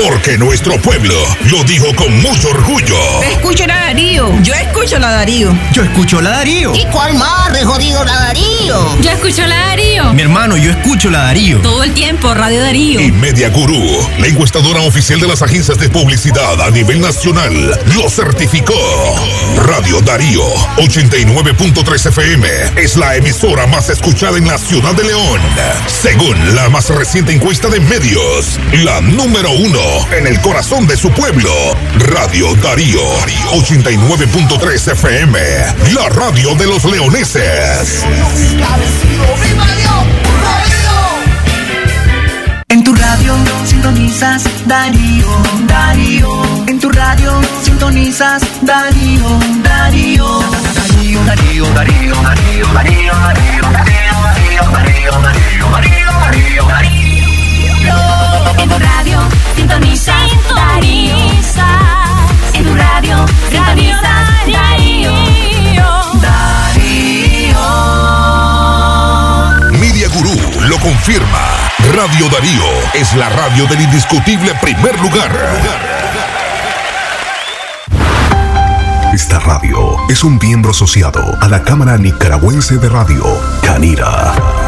Porque nuestro pueblo lo dijo con mucho orgullo. Escucho la Darío. Yo escucho la Darío. Yo escucho la Darío. ¿Y cuál más de jodido la Darío? Yo escucho la Darío. Mi hermano, yo escucho la Darío. Todo el tiempo, Radio Darío. Y Media Gurú, la encuestadora oficial de las agencias de publicidad a nivel nacional, lo certificó. Radio Darío 89.3 FM es la emisora más escuchada en la ciudad de León. Según la más reciente encuesta de medios, la número uno en el corazón de su pueblo. Radio Darío 89.3 FM, la radio de los leoneses. En tu radio sintonizas Darío, Darío. En tu radio sintonizas Darío, Darío. Darío, Darío, Darío, Darío, Darío, Darío, Darío, Darío, Darío, Darío, Darío, En tu radio sintoniza Darío. En tu radio sintoniza Darío. Darío. Media Gurú lo confirma. Radio Darío es la radio del indiscutible primer lugar. Esta radio es un miembro asociado a la Cámara Nicaragüense de Radio, Canira.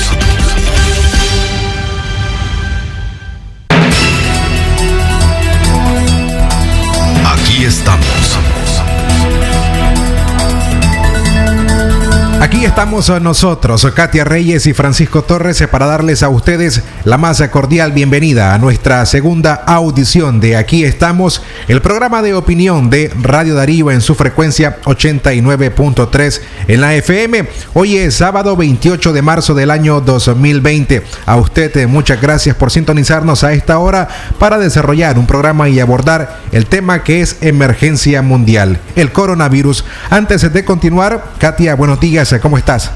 Estamos nosotros, Katia Reyes y Francisco Torres, para darles a ustedes la más cordial bienvenida a nuestra segunda audición de Aquí estamos, el programa de opinión de Radio Darío en su frecuencia 89.3 en la FM. Hoy es sábado 28 de marzo del año 2020. A usted eh, muchas gracias por sintonizarnos a esta hora para desarrollar un programa y abordar el tema que es emergencia mundial, el coronavirus. Antes de continuar, Katia, buenos días. ¿Cómo estás?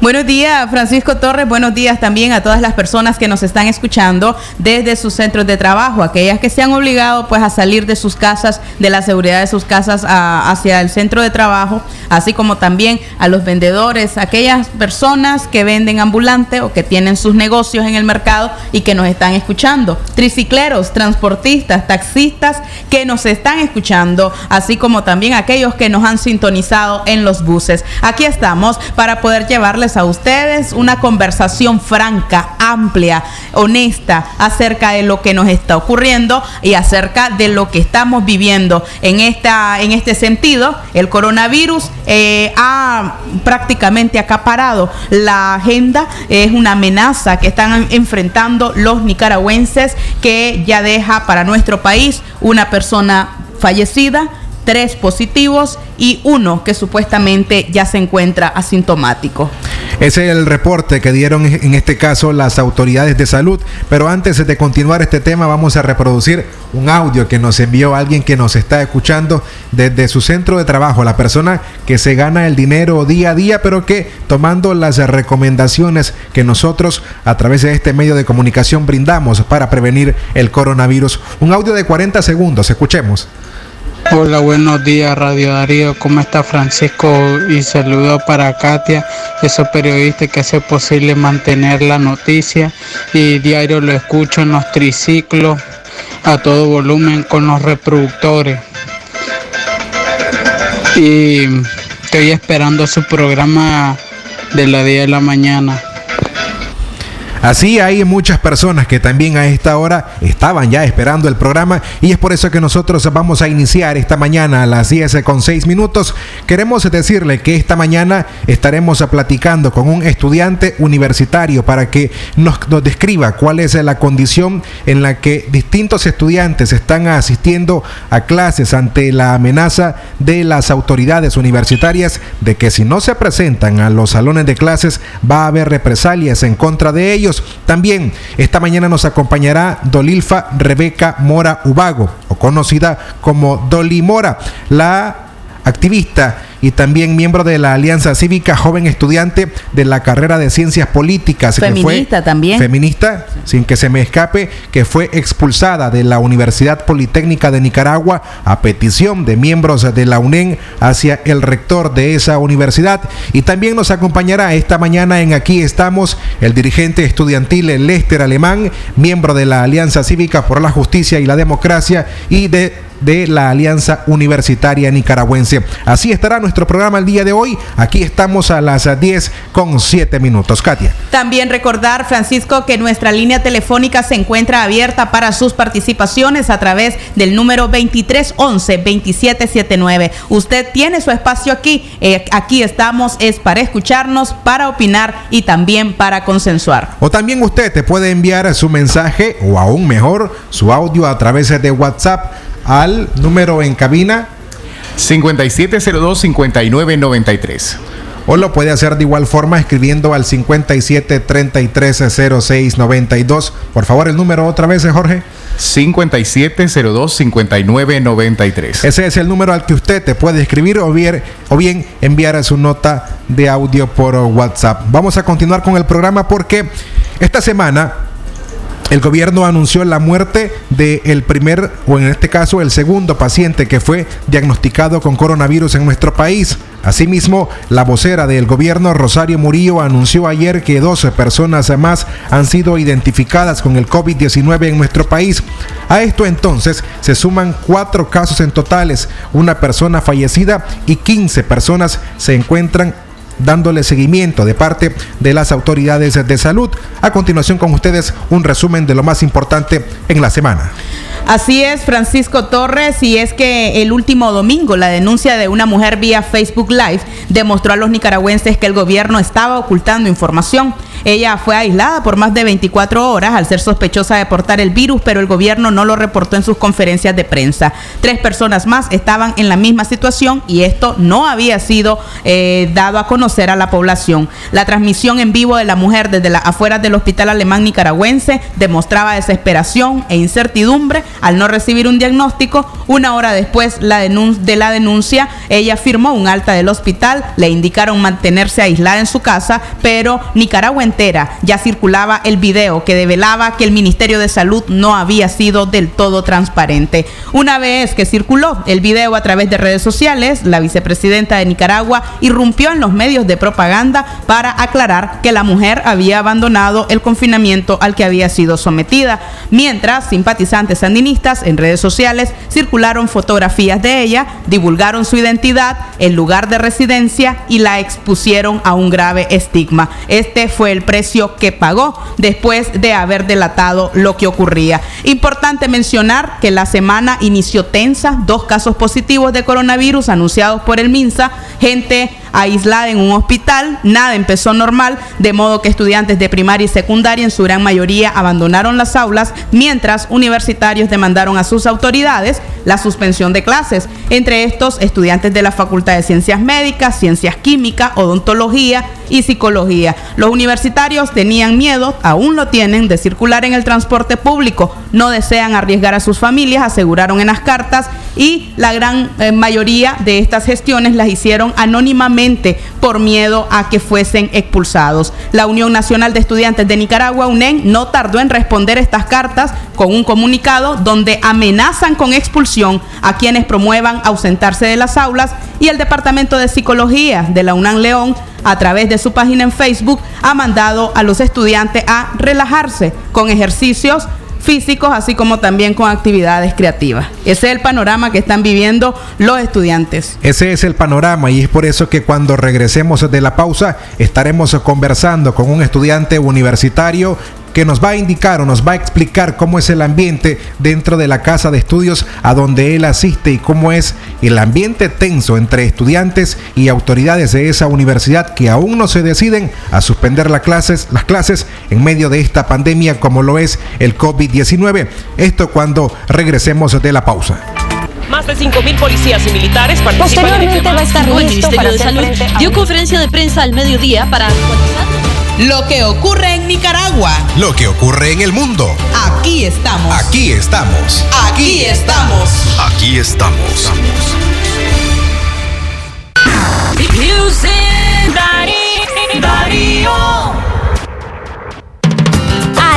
Buenos días, Francisco Torres. Buenos días también a todas las personas que nos están escuchando desde sus centros de trabajo, aquellas que se han obligado pues a salir de sus casas, de la seguridad de sus casas a- hacia el centro de trabajo, así como también a los vendedores, aquellas personas que venden ambulante o que tienen sus negocios en el mercado y que nos están escuchando, tricicleros, transportistas, taxistas que nos están escuchando, así como también aquellos que nos han sintonizado en los buses. Aquí estamos para poder llevarles a ustedes una conversación franca, amplia, honesta acerca de lo que nos está ocurriendo y acerca de lo que estamos viviendo en esta en este sentido. El coronavirus eh, ha prácticamente acaparado la agenda, es una amenaza que están enfrentando los nicaragüenses que ya deja para nuestro país una persona fallecida, tres positivos y uno que supuestamente ya se encuentra asintomático. Ese es el reporte que dieron en este caso las autoridades de salud. Pero antes de continuar este tema, vamos a reproducir un audio que nos envió alguien que nos está escuchando desde su centro de trabajo, la persona que se gana el dinero día a día, pero que tomando las recomendaciones que nosotros a través de este medio de comunicación brindamos para prevenir el coronavirus. Un audio de 40 segundos, escuchemos. Hola, buenos días Radio Darío, ¿cómo está Francisco? Y saludo para Katia, esos periodistas que hace posible mantener la noticia y diario lo escucho en los triciclos a todo volumen con los reproductores. Y estoy esperando su programa de la 10 de la mañana. Así hay muchas personas que también a esta hora estaban ya esperando el programa y es por eso que nosotros vamos a iniciar esta mañana a las 10 con 6 minutos. Queremos decirle que esta mañana estaremos platicando con un estudiante universitario para que nos, nos describa cuál es la condición en la que distintos estudiantes están asistiendo a clases ante la amenaza de las autoridades universitarias de que si no se presentan a los salones de clases va a haber represalias en contra de ellos también esta mañana nos acompañará Dolilfa Rebeca Mora Ubago, o conocida como Doli Mora, la activista y también miembro de la Alianza Cívica, joven estudiante de la carrera de Ciencias Políticas. Feminista que fue también. Feminista, sin que se me escape, que fue expulsada de la Universidad Politécnica de Nicaragua a petición de miembros de la UNEN hacia el rector de esa universidad. Y también nos acompañará esta mañana en Aquí estamos el dirigente estudiantil Lester Alemán, miembro de la Alianza Cívica por la Justicia y la Democracia y de de la Alianza Universitaria Nicaragüense. Así estará nuestro programa el día de hoy. Aquí estamos a las 10 con 7 minutos. Katia. También recordar, Francisco, que nuestra línea telefónica se encuentra abierta para sus participaciones a través del número 2311-2779. Usted tiene su espacio aquí. Eh, aquí estamos, es para escucharnos, para opinar y también para consensuar. O también usted te puede enviar su mensaje o aún mejor su audio a través de WhatsApp al número en cabina 5702-5993. O lo puede hacer de igual forma escribiendo al 57330692. Por favor, el número otra vez, eh, Jorge. 5702-5993. Ese es el número al que usted te puede escribir o bien, o bien enviar su nota de audio por WhatsApp. Vamos a continuar con el programa porque esta semana el gobierno anunció la muerte del primer, o en este caso el segundo paciente que fue diagnosticado con coronavirus en nuestro país. Asimismo, la vocera del gobierno, Rosario Murillo, anunció ayer que 12 personas más han sido identificadas con el COVID-19 en nuestro país. A esto entonces se suman cuatro casos en totales, una persona fallecida y 15 personas se encuentran dándole seguimiento de parte de las autoridades de salud. A continuación con ustedes un resumen de lo más importante en la semana. Así es, Francisco Torres, y es que el último domingo la denuncia de una mujer vía Facebook Live demostró a los nicaragüenses que el gobierno estaba ocultando información. Ella fue aislada por más de 24 horas al ser sospechosa de portar el virus, pero el gobierno no lo reportó en sus conferencias de prensa. Tres personas más estaban en la misma situación y esto no había sido eh, dado a conocer a la población. La transmisión en vivo de la mujer desde las afueras del hospital alemán nicaragüense demostraba desesperación e incertidumbre al no recibir un diagnóstico. Una hora después de la denuncia, ella firmó un alta del hospital, le indicaron mantenerse aislada en su casa, pero Nicaragua entera ya circulaba el video que develaba que el Ministerio de Salud no había sido del todo transparente. Una vez que circuló el video a través de redes sociales, la vicepresidenta de Nicaragua irrumpió en los medios de propaganda para aclarar que la mujer había abandonado el confinamiento al que había sido sometida, mientras simpatizantes sandinistas en redes sociales circularon fotografías de ella, divulgaron su identidad, el lugar de residencia y la expusieron a un grave estigma. Este fue el precio que pagó después de haber delatado lo que ocurría. Importante mencionar que la semana inició tensa, dos casos positivos de coronavirus anunciados por el MINSA, gente aislada en un hospital, nada empezó normal, de modo que estudiantes de primaria y secundaria en su gran mayoría abandonaron las aulas, mientras universitarios demandaron a sus autoridades la suspensión de clases, entre estos estudiantes de la Facultad de Ciencias Médicas, Ciencias Químicas, Odontología y Psicología. Los universitarios tenían miedo, aún lo tienen, de circular en el transporte público, no desean arriesgar a sus familias, aseguraron en las cartas, y la gran eh, mayoría de estas gestiones las hicieron anónimamente por miedo a que fuesen expulsados. La Unión Nacional de Estudiantes de Nicaragua, UNEN, no tardó en responder estas cartas con un comunicado donde amenazan con expulsión a quienes promuevan ausentarse de las aulas y el Departamento de Psicología de la UNAM León a través de su página en Facebook ha mandado a los estudiantes a relajarse con ejercicios físicos, así como también con actividades creativas. Ese es el panorama que están viviendo los estudiantes. Ese es el panorama y es por eso que cuando regresemos de la pausa estaremos conversando con un estudiante universitario que nos va a indicar o nos va a explicar cómo es el ambiente dentro de la casa de estudios a donde él asiste y cómo es el ambiente tenso entre estudiantes y autoridades de esa universidad que aún no se deciden a suspender las clases, las clases en medio de esta pandemia como lo es el COVID-19. Esto cuando regresemos de la pausa. Más de 5.000 policías y militares participan en Posteriormente este va a estar El listo Ministerio para de Salud frente a dio conferencia de prensa al mediodía para Lo que ocurre en Nicaragua. Lo que ocurre en el mundo. Aquí estamos. Aquí estamos. Aquí estamos. Aquí estamos.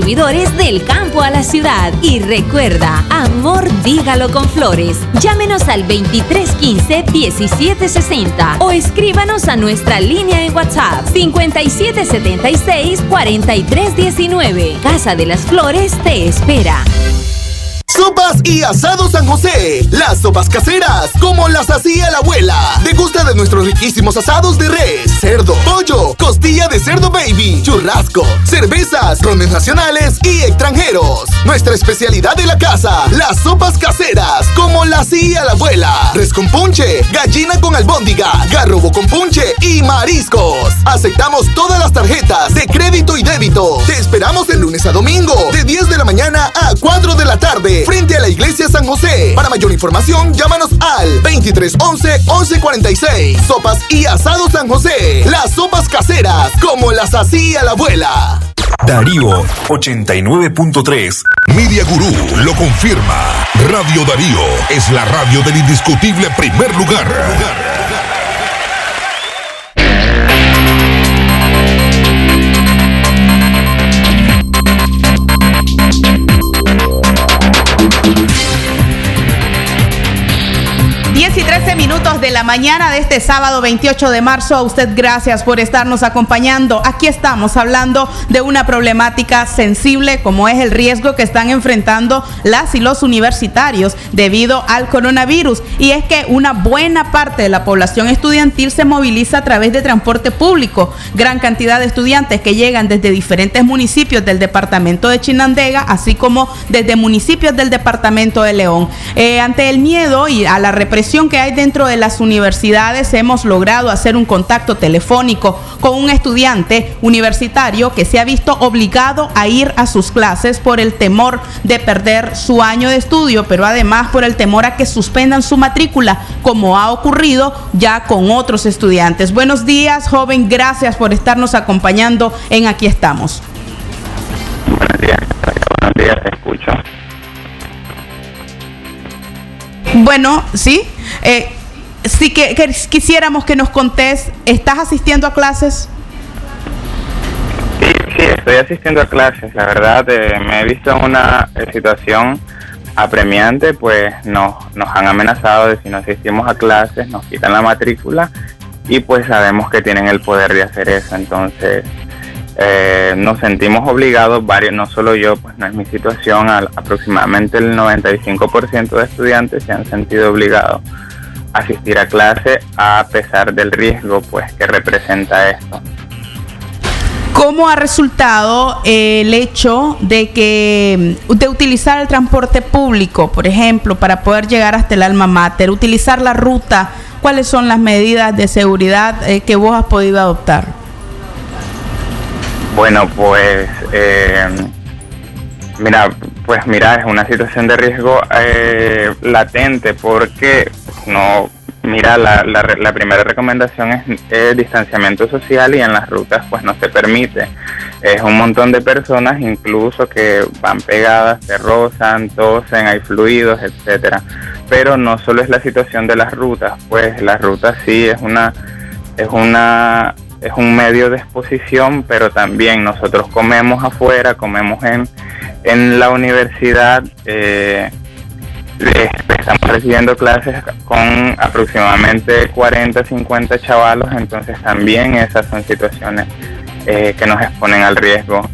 del campo a la ciudad. Y recuerda, amor dígalo con flores. Llámenos al 2315-1760 o escríbanos a nuestra línea en WhatsApp 5776-4319. Casa de las Flores te espera. Sopas y Asado San José. Las sopas caseras, como las hacía la abuela. Degusta de nuestros riquísimos asados de res, cerdo, pollo, costilla de cerdo baby, churrasco, cervezas, rones nacionales y extranjeros. Nuestra especialidad de la casa, las sopas caseras, como las hacía la abuela. Res con punche, gallina con albóndiga, garrobo con punche y mariscos. Aceptamos todas las tarjetas de crédito y débito. Te esperamos de lunes a domingo, de 10 de la mañana a 4 de la tarde, frente a la iglesia San José. Para mayor información, llámanos al 2311 1146. Sopas y asado San José. Las sopas caseras, como las hacía la abuela. Darío 89.3. Media Gurú lo confirma. Radio Darío es la radio del indiscutible primer lugar. 10 y 13 minutos de la mañana de este sábado 28 de marzo. A usted gracias por estarnos acompañando. Aquí estamos hablando de una problemática sensible como es el riesgo que están enfrentando las y los universitarios debido al coronavirus. Y es que una buena parte de la población estudiantil se moviliza a través de transporte público. Gran cantidad de estudiantes que llegan desde diferentes municipios del departamento de Chinandega, así como desde municipios del departamento de León. Eh, ante el miedo y a la represión que hay dentro de las universidades, hemos logrado hacer un contacto telefónico con un estudiante universitario que se ha visto obligado a ir a sus clases por el temor de perder su año de estudio, pero además por el temor a que suspendan su matrícula, como ha ocurrido ya con otros estudiantes. Buenos días, joven, gracias por estarnos acompañando en Aquí estamos. Buenos días, buenos días, te escucho. Bueno, sí. Eh, sí que, quisiéramos que nos contés, ¿estás asistiendo a clases? Sí, sí, estoy asistiendo a clases. La verdad, eh, me he visto en una situación apremiante, pues nos, nos han amenazado de si no asistimos a clases, nos quitan la matrícula y pues sabemos que tienen el poder de hacer eso. Entonces, eh, nos sentimos obligados, varios, no solo yo, pues no es mi situación, al- aproximadamente el 95% de estudiantes se han sentido obligados a asistir a clase a pesar del riesgo pues que representa esto. ¿Cómo ha resultado eh, el hecho de que mm, de utilizar el transporte público, por ejemplo, para poder llegar hasta el alma mater, utilizar la ruta? ¿Cuáles son las medidas de seguridad eh, que vos has podido adoptar? Bueno, pues eh, mira, pues mira, es una situación de riesgo eh, latente porque no, mira, la, la, la primera recomendación es eh, distanciamiento social y en las rutas pues no se permite. Es un montón de personas incluso que van pegadas, se rozan, tosen, hay fluidos, etcétera. Pero no solo es la situación de las rutas, pues las rutas sí es una es una es un medio de exposición, pero también nosotros comemos afuera, comemos en, en la universidad. Eh, estamos recibiendo clases con aproximadamente 40, 50 chavalos, entonces también esas son situaciones eh, que nos exponen al riesgo.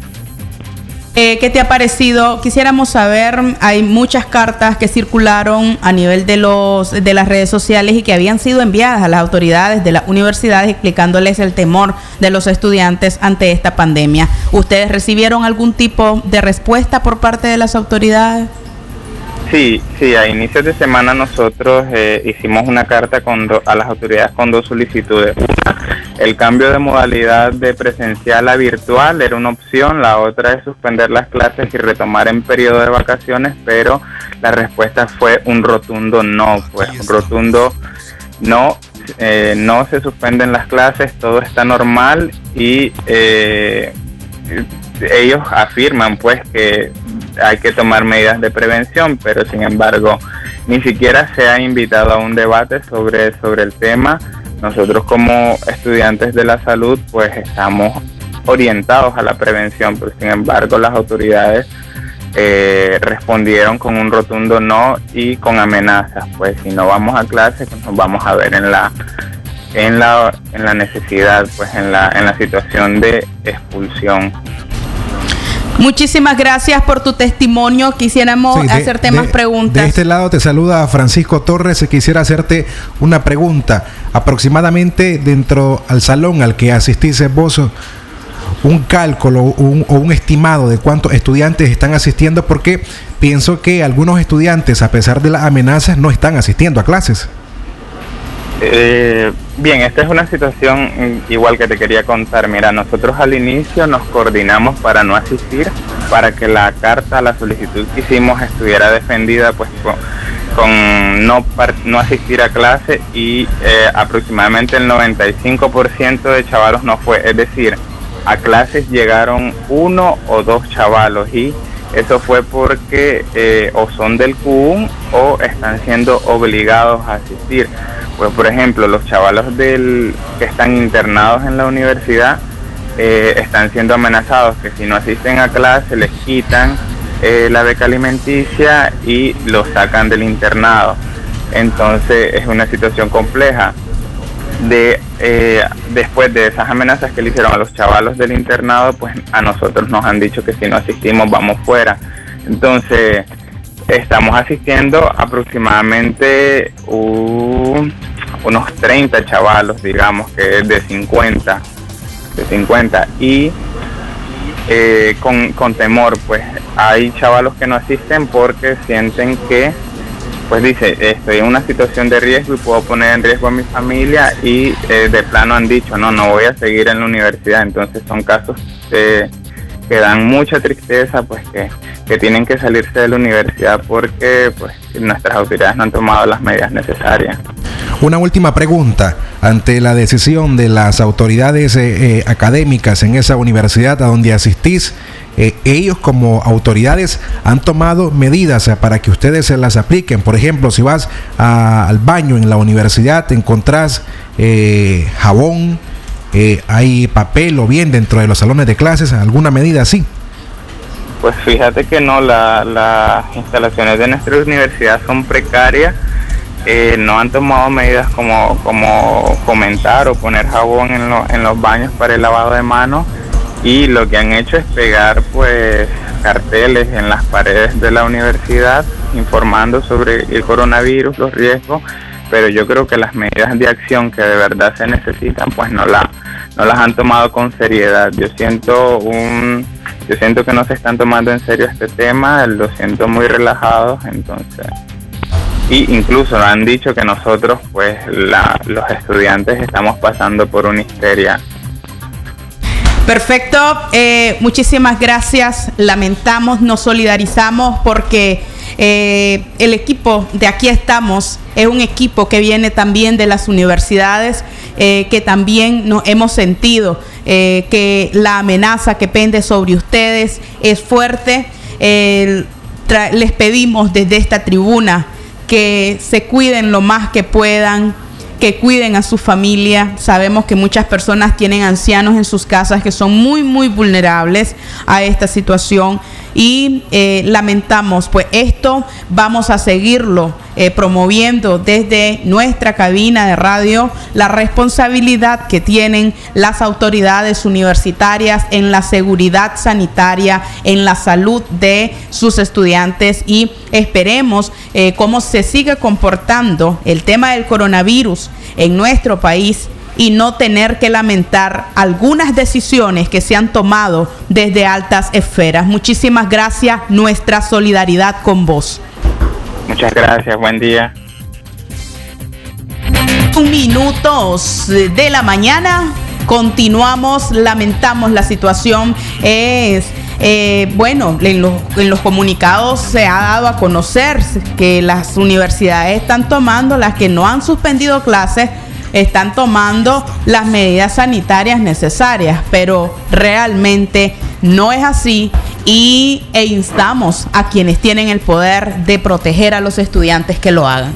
Eh, ¿Qué te ha parecido? Quisiéramos saber, hay muchas cartas que circularon a nivel de los de las redes sociales y que habían sido enviadas a las autoridades de las universidades explicándoles el temor de los estudiantes ante esta pandemia. ¿Ustedes recibieron algún tipo de respuesta por parte de las autoridades? Sí, sí, a inicios de semana nosotros eh, hicimos una carta con do- a las autoridades con dos solicitudes. Una, el cambio de modalidad de presencial a virtual era una opción, la otra es suspender las clases y retomar en periodo de vacaciones, pero la respuesta fue un rotundo no, pues un rotundo no, eh, no se suspenden las clases, todo está normal y eh, ellos afirman pues que hay que tomar medidas de prevención, pero sin embargo ni siquiera se ha invitado a un debate sobre, sobre el tema. Nosotros como estudiantes de la salud pues estamos orientados a la prevención, pero sin embargo las autoridades eh, respondieron con un rotundo no y con amenazas, pues si no vamos a clase pues nos vamos a ver en la en la en la necesidad, pues en la en la situación de expulsión. Muchísimas gracias por tu testimonio. Quisiéramos Sí, de- hacerte más preguntas. De este lado te saluda Francisco Torres. Quisiera hacerte una pregunta. Aproximadamente dentro al salón al que asististe vos, un cálculo un- o un estimado de cuántos estudiantes están asistiendo, porque pienso que algunos estudiantes, a pesar de las amenazas, no están asistiendo a clases. Eh, bien, esta es una situación igual que te quería contar. Mira, nosotros al inicio nos coordinamos para no asistir, para que la carta, la solicitud que hicimos estuviera defendida pues con, con no, no asistir a clase y eh, aproximadamente el 95% de chavalos no fue. Es decir, a clases llegaron uno o dos chavalos y eso fue porque eh, o son del Q1 o están siendo obligados a asistir. Pues por ejemplo, los chavalos del, que están internados en la universidad eh, están siendo amenazados que si no asisten a clase les quitan eh, la beca alimenticia y los sacan del internado. Entonces es una situación compleja. De, eh, después de esas amenazas que le hicieron a los chavalos del internado, pues a nosotros nos han dicho que si no asistimos vamos fuera. Entonces estamos asistiendo aproximadamente un- unos 30 chavalos, digamos que de 50, de 50 y eh, con, con temor, pues hay chavalos que no asisten porque sienten que, pues dice, estoy en una situación de riesgo y puedo poner en riesgo a mi familia y eh, de plano han dicho, no, no voy a seguir en la universidad. Entonces son casos eh, que dan mucha tristeza, pues que, tienen que salirse de la universidad porque pues nuestras autoridades no han tomado las medidas necesarias. Una última pregunta. Ante la decisión de las autoridades eh, académicas en esa universidad a donde asistís, eh, ellos como autoridades han tomado medidas eh, para que ustedes se las apliquen. Por ejemplo, si vas al baño en la universidad, te encontrás eh, jabón, hay papel o bien dentro de los salones de clases, alguna medida así. Pues fíjate que no, la- las instalaciones de nuestra universidad son precarias, no han tomado medidas como, como comentar o poner jabón en, en los baños para el lavado de manos y lo que han hecho es pegar pues carteles en las paredes de la universidad informando sobre el coronavirus, los riesgos, pero yo creo que las medidas de acción que de verdad se necesitan pues no, la, no las han tomado con seriedad. Yo siento un yo siento que no se están tomando en serio este tema, lo siento muy relajados, entonces y incluso han dicho que nosotros pues la- los estudiantes estamos pasando por una histeria Perfecto, eh, muchísimas gracias. Lamentamos, nos solidarizamos porque eh, el equipo de aquí estamos es un equipo que viene también de las universidades, eh, que también nos hemos sentido eh, que la amenaza que pende sobre ustedes es fuerte. Les pedimos desde esta tribuna que se cuiden lo más que puedan, que cuiden a su familia. Sabemos que muchas personas tienen ancianos en sus casas que son muy, muy vulnerables a esta situación y eh, lamentamos, pues esto vamos a seguirlo eh, promoviendo desde nuestra cabina de radio, la responsabilidad que tienen las autoridades universitarias en la seguridad sanitaria, en la salud de sus estudiantes y esperemos eh, cómo se sigue comportando el tema del coronavirus en nuestro país y no tener que lamentar algunas decisiones que se han tomado desde altas esferas. Muchísimas gracias, nuestra solidaridad con vos. Muchas gracias, buen día. Minutos de la mañana. Continuamos, lamentamos la situación. Es eh, bueno, en los, en los comunicados se ha dado a conocer que las universidades están tomando, las que no han suspendido clases, están tomando las medidas sanitarias necesarias, pero realmente no es así y e instamos a quienes tienen el poder de proteger a los estudiantes que lo hagan.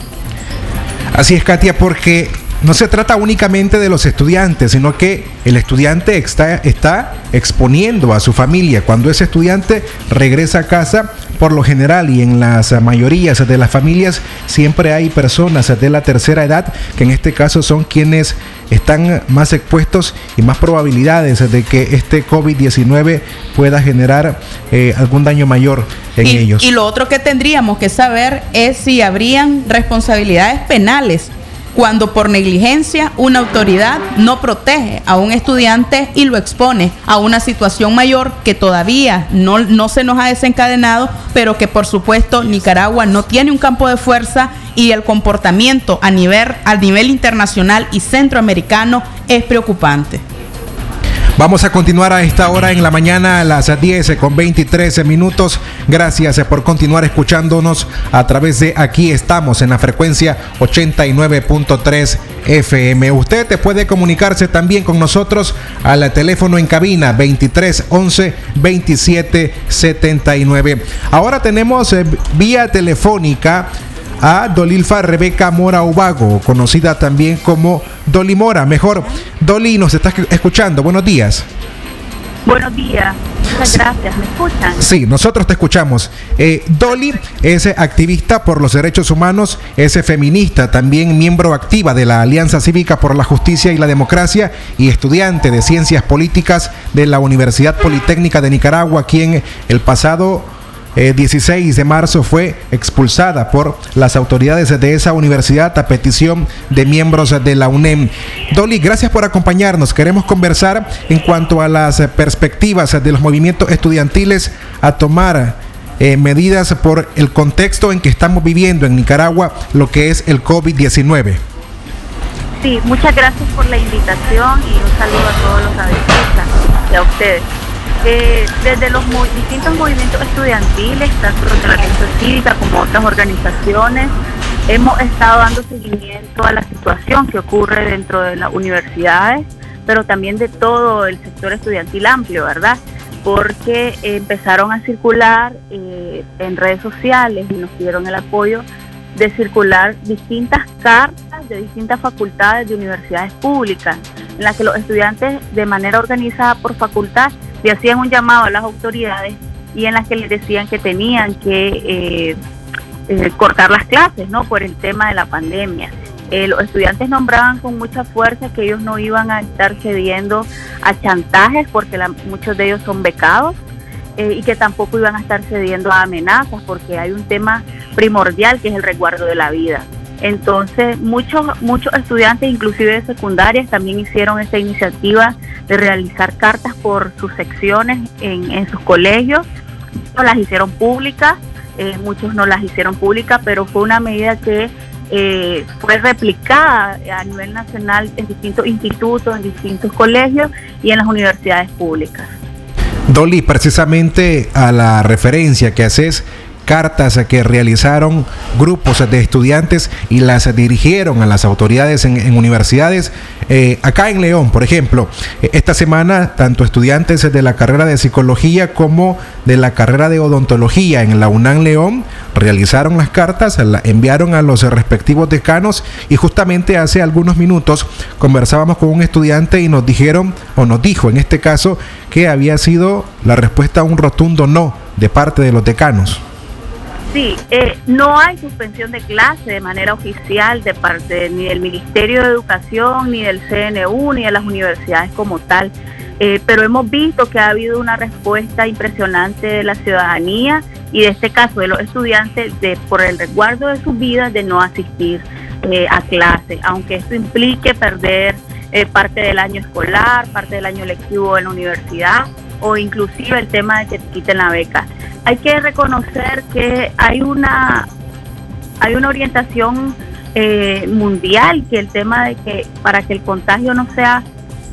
Así es, Katia, porque no se trata únicamente de los estudiantes, sino que el estudiante está, está, exponiendo a su familia. Cuando ese estudiante regresa a casa, por lo general y en las mayorías de las familias, siempre hay personas de la tercera edad, que en este caso son quienes están más expuestos y más probabilidades de que este COVID-19 pueda generar eh, algún daño mayor en y, ellos. Y lo otro que tendríamos que saber es si habrían responsabilidades penales cuando por negligencia una autoridad no protege a un estudiante y lo expone a una situación mayor que todavía no, no se nos ha desencadenado, pero que por supuesto Nicaragua no tiene un campo de fuerza y el comportamiento a nivel, a nivel internacional y centroamericano es preocupante. Vamos a continuar a esta hora en la mañana a las 10 con 23 minutos. Gracias por continuar escuchándonos a través de aquí estamos en la frecuencia 89.3 FM. Usted te puede comunicarse también con nosotros al teléfono en cabina 23 11 27 79. Ahora tenemos eh, vía telefónica a Dolilfa Rebeca Mora Ubago, conocida también como Doli Mora. Mejor, Doli, nos estás escuchando. Buenos días. Buenos días. Muchas gracias. ¿Me escuchan? Sí, nosotros te escuchamos. Eh, Dolly es activista por los derechos humanos, es feminista, también miembro activa de la Alianza Cívica por la Justicia y la Democracia y estudiante de Ciencias Políticas de la Universidad Politécnica de Nicaragua, quien el pasado eh, 16 de marzo fue expulsada por las autoridades de esa universidad a petición de miembros de la UNEM. Dolly, gracias por acompañarnos. Queremos conversar en cuanto a las perspectivas de los movimientos estudiantiles a tomar eh, medidas por el contexto en que estamos viviendo en Nicaragua, lo que es el COVID-19. Sí, muchas gracias por la invitación y un saludo a todos los adeptos y a ustedes. Eh, desde los distintos movimientos estudiantiles, tanto de la Alianza Cívica como otras organizaciones, hemos estado dando seguimiento a la situación que ocurre dentro de las universidades, pero también de todo el sector estudiantil amplio, ¿verdad? Porque empezaron a circular eh, en redes sociales y nos dieron el apoyo de circular distintas cartas de distintas facultades de universidades públicas, en las que los estudiantes de manera organizada por facultad le hacían un llamado a las autoridades y en las que les decían que tenían que eh, eh, cortar las clases, ¿no? Por el tema de la pandemia. Eh, los estudiantes nombraban con mucha fuerza que ellos no iban a estar cediendo a chantajes porque muchos de ellos son becados y que tampoco iban a estar cediendo a amenazas porque hay un tema primordial que es el resguardo de la vida. Entonces, muchos, muchos estudiantes, inclusive de secundarias, también hicieron esta iniciativa de realizar cartas por sus secciones en, en sus colegios. No las hicieron públicas, eh, muchos no las hicieron públicas, pero fue una medida que eh, fue replicada a nivel nacional en distintos institutos, en distintos colegios y en las universidades públicas. Dolly, precisamente a la referencia que haces, cartas que realizaron grupos de estudiantes y las dirigieron a las autoridades en, universidades. Eh, acá en León, por ejemplo, eh, esta semana tanto estudiantes de la carrera de psicología como de la carrera de odontología en la UNAM León realizaron las cartas, la enviaron a los respectivos decanos y justamente hace algunos minutos conversábamos con un estudiante y nos dijeron, o nos dijo en este caso, que había sido la respuesta a un rotundo no de parte de los decanos. Sí, eh, no hay suspensión de clase de manera oficial de parte ni del Ministerio de Educación, ni del CNU, ni de las universidades como tal. Eh, pero hemos visto que ha habido una respuesta impresionante de la ciudadanía y de este caso de los estudiantes de por el resguardo de sus vidas de no asistir eh, a clase, aunque esto implique perder eh, parte del año escolar, parte del año lectivo en la universidad o inclusive el tema de que te quiten la beca. Hay que reconocer que hay una hay una orientación eh, mundial que el tema de que para que el contagio no sea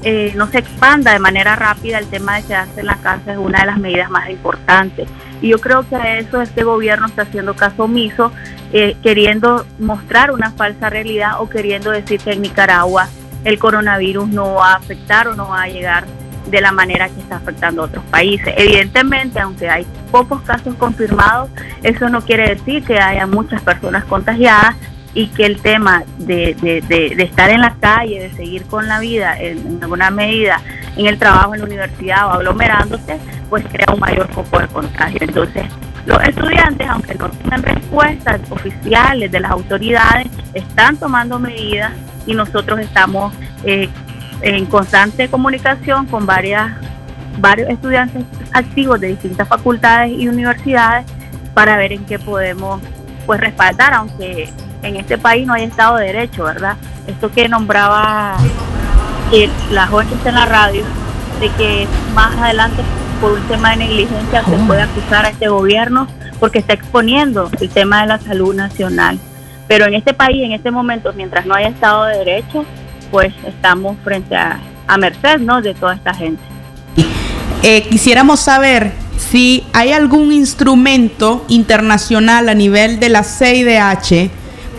eh, no se expanda de manera rápida, el tema de quedarse en la casa es una de las medidas más importantes. Y yo creo que a eso este gobierno está haciendo caso omiso, eh, queriendo mostrar una falsa realidad o queriendo decir que en Nicaragua el coronavirus no va a afectar o no va a llegar de la manera que está afectando a otros países. Evidentemente, aunque hay pocos casos confirmados, eso no quiere decir que haya muchas personas contagiadas y que el tema de, estar en la calle, de seguir con la vida en, alguna medida, en el trabajo, en la universidad o aglomerándose, pues crea un mayor foco de contagio. Entonces, los estudiantes, aunque no tengan respuestas oficiales de las autoridades, están tomando medidas y nosotros estamos eh, en constante comunicación con varias, varios estudiantes activos de distintas facultades y universidades para ver en qué podemos pues respaldar, aunque en este país no hay Estado de Derecho, ¿verdad? Esto que nombraba la joven que está en la radio, de que más adelante por un tema de negligencia se puede acusar a este gobierno porque está exponiendo el tema de la salud nacional. Pero en este país, en este momento, mientras no haya Estado de Derecho, pues estamos frente a, a merced ¿no? de toda esta gente. Eh, quisiéramos saber si hay algún instrumento internacional a nivel de la CIDH,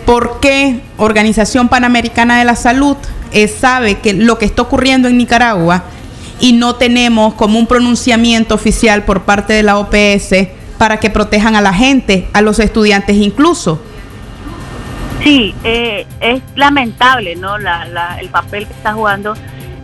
por qué Organización Panamericana de la Salud eh, sabe que lo que está ocurriendo en Nicaragua y no tenemos como un pronunciamiento oficial por parte de la OPS para que protejan a la gente, a los estudiantes incluso. Sí, eh, es lamentable, ¿no? La, la, el papel que está jugando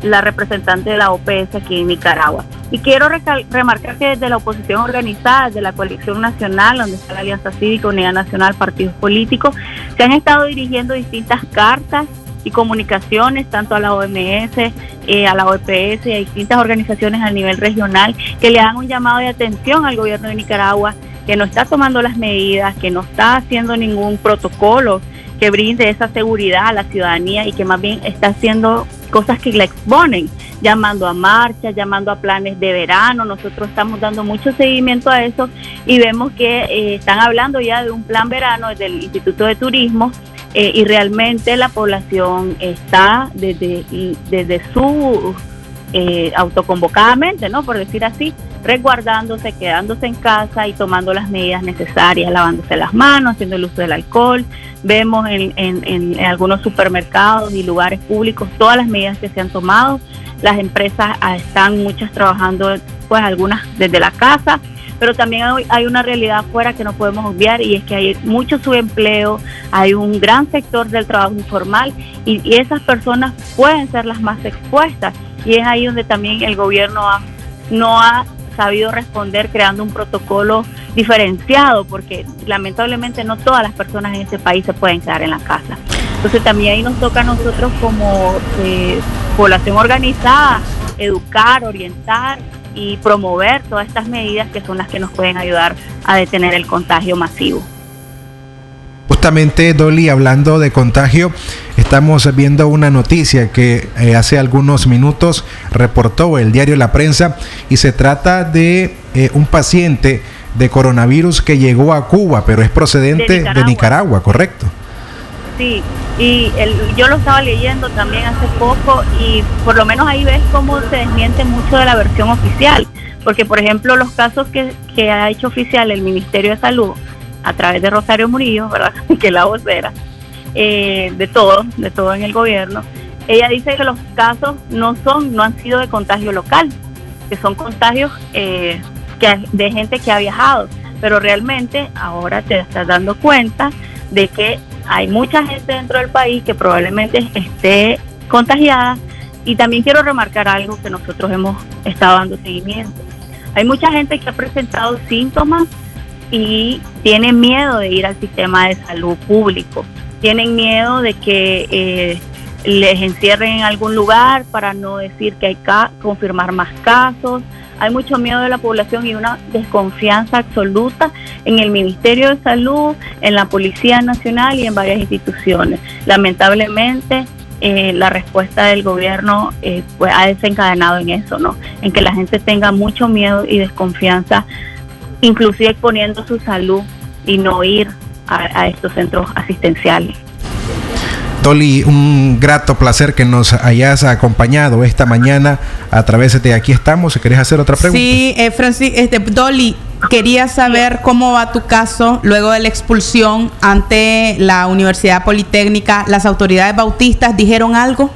la representante de la OPS aquí en Nicaragua. Y quiero remarcar que desde la oposición organizada, desde la coalición nacional, donde está la Alianza Cívica, Unidad Nacional, partidos políticos, se han estado dirigiendo distintas cartas y comunicaciones, tanto a la OMS, eh, a la OPS y a distintas organizaciones a nivel regional, que le dan un llamado de atención al gobierno de Nicaragua, que no está tomando las medidas, que no está haciendo ningún protocolo que brinde esa seguridad a la ciudadanía y que más bien está haciendo cosas que la exponen, llamando a marchas, llamando a planes de verano. Nosotros estamos dando mucho seguimiento a eso y vemos que eh, están hablando ya de un plan verano desde el Instituto de Turismo eh, y realmente la población está desde, desde su eh, autoconvocadamente, ¿no? Por decir así, resguardándose, quedándose en casa y tomando las medidas necesarias, lavándose las manos, haciendo el uso del alcohol. Vemos en, algunos supermercados y lugares públicos todas las medidas que se han tomado. Las empresas ah, están muchas trabajando, pues algunas desde la casa, pero también hay una realidad afuera que no podemos obviar y es que hay mucho subempleo, hay un gran sector del trabajo informal y, y esas personas pueden ser las más expuestas y es ahí donde también el gobierno ha, no ha sabido responder creando un protocolo diferenciado, porque lamentablemente no todas las personas en este país se pueden quedar en la casa. Entonces también ahí nos toca a nosotros como eh, población organizada educar, orientar y promover todas estas medidas que son las que nos pueden ayudar a detener el contagio masivo. Justamente, Dolly, hablando de contagio, estamos viendo una noticia que eh, hace algunos minutos reportó el diario La Prensa y se trata de eh, un paciente de coronavirus que llegó a Cuba, pero es procedente de Nicaragua, de Nicaragua ¿correcto? Sí, y el, yo lo estaba leyendo también hace poco y por lo menos ahí ves cómo se desmiente mucho de la versión oficial, porque por ejemplo los casos que, que ha hecho oficial el Ministerio de Salud a través de Rosario Murillo, ¿verdad? que la vocera, eh, de todo, de todo en el gobierno. Ella dice que los casos no son, no han sido de contagio local, que son contagios eh, que, de gente que ha viajado, pero realmente ahora te estás dando cuenta de que hay mucha gente dentro del país que probablemente esté contagiada y también quiero remarcar algo que nosotros hemos estado dando seguimiento. Hay mucha gente que ha presentado síntomas y tiene miedo de ir al sistema de salud público. Tienen miedo de que eh, les encierren en algún lugar para no decir que hay que confirmar más casos. Hay mucho miedo de la población y una desconfianza absoluta en el Ministerio de Salud, en la Policía Nacional y en varias instituciones. Lamentablemente, eh, la respuesta del gobierno eh, pues, ha desencadenado en eso, ¿no? En que la gente tenga mucho miedo y desconfianza, inclusive exponiendo su salud y no ir a, a estos centros asistenciales. Dolly, un grato placer que nos hayas acompañado esta mañana a través de Aquí estamos. ¿Querés hacer otra pregunta? Sí, eh, Francis, este, Dolly, quería saber cómo va tu caso luego de la expulsión ante la Universidad Politécnica. ¿Las autoridades bautistas dijeron algo?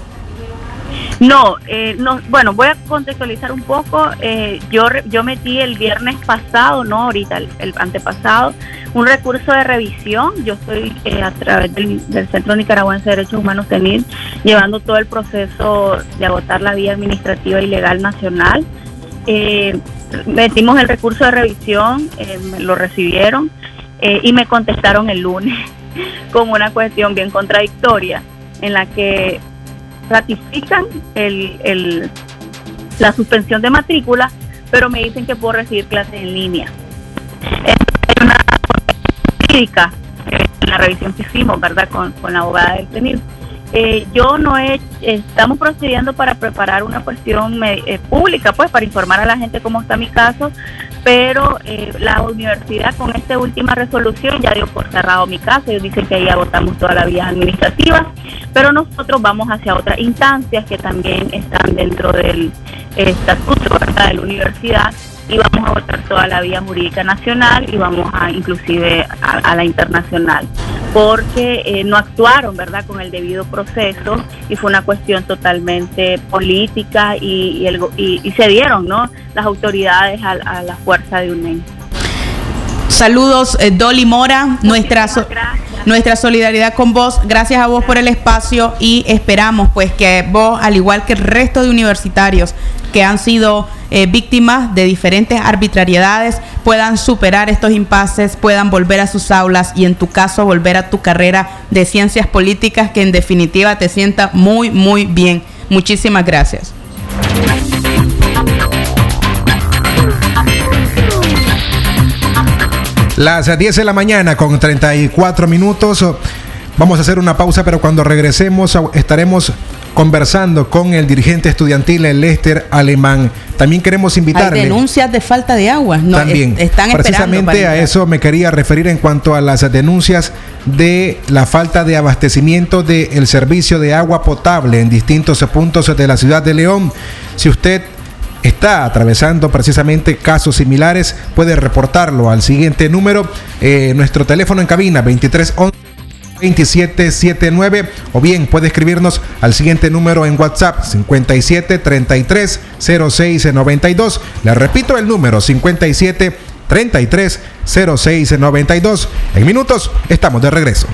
No, eh, no, bueno, voy a contextualizar un poco. Eh, yo, yo metí el viernes pasado, no ahorita, el, el antepasado, un recurso de revisión. Yo estoy eh, a través del, Centro Nicaragüense de Derechos Humanos CENIL llevando todo el proceso de agotar la vía administrativa y legal nacional. Eh, metimos el recurso de revisión, eh, lo recibieron y me contestaron el lunes con una cuestión bien contradictoria en la que ratifican el, el- la suspensión de matrícula, pero me dicen que puedo recibir clases en línea. Hay una jurídica en la revisión que hicimos, ¿verdad?, con, con la abogada del CENIL. Eh, yo no he, estamos procediendo para preparar una cuestión eh, pública, pues, para informar a la gente cómo está mi caso, pero eh, la universidad con esta última resolución ya dio por cerrado mi caso, ellos dicen que ya agotamos todas las vías administrativas, pero nosotros vamos hacia otras instancias que también están dentro del estatuto ¿verdad? de la universidad y vamos a votar toda la vía jurídica nacional y vamos a inclusive a, a la internacional. Porque eh, no actuaron verdad con el debido proceso y fue una cuestión totalmente política y, y, el y- y se dieron no las autoridades a, a la fuerza de UNEN Saludos, eh, Dolly Mora, nuestra, so- nuestra solidaridad con vos. Gracias a vos por el espacio y esperamos pues que vos, al igual que el resto de universitarios que han sido eh, víctimas de diferentes arbitrariedades, puedan superar estos impases, puedan volver a sus aulas y en tu caso volver a tu carrera de ciencias políticas que en definitiva te sienta muy, muy bien. Muchísimas gracias. Las 10 de la mañana con 34 minutos. Vamos a hacer una pausa, pero cuando regresemos estaremos conversando con el dirigente estudiantil el Lester Alemán. También queremos Hay invitarle. denuncias de falta de agua. No, También, es- están esperando precisamente a eso me quería referir en cuanto a las denuncias de la falta de abastecimiento del servicio de agua potable en distintos puntos de la ciudad de León. Si usted está atravesando precisamente casos similares, puede reportarlo al siguiente número, eh, nuestro teléfono en cabina 2311. 2779 o bien puede escribirnos al siguiente número en WhatsApp 57 33 06 92. Le repito el número 57 33 06 92. En minutos estamos de regreso.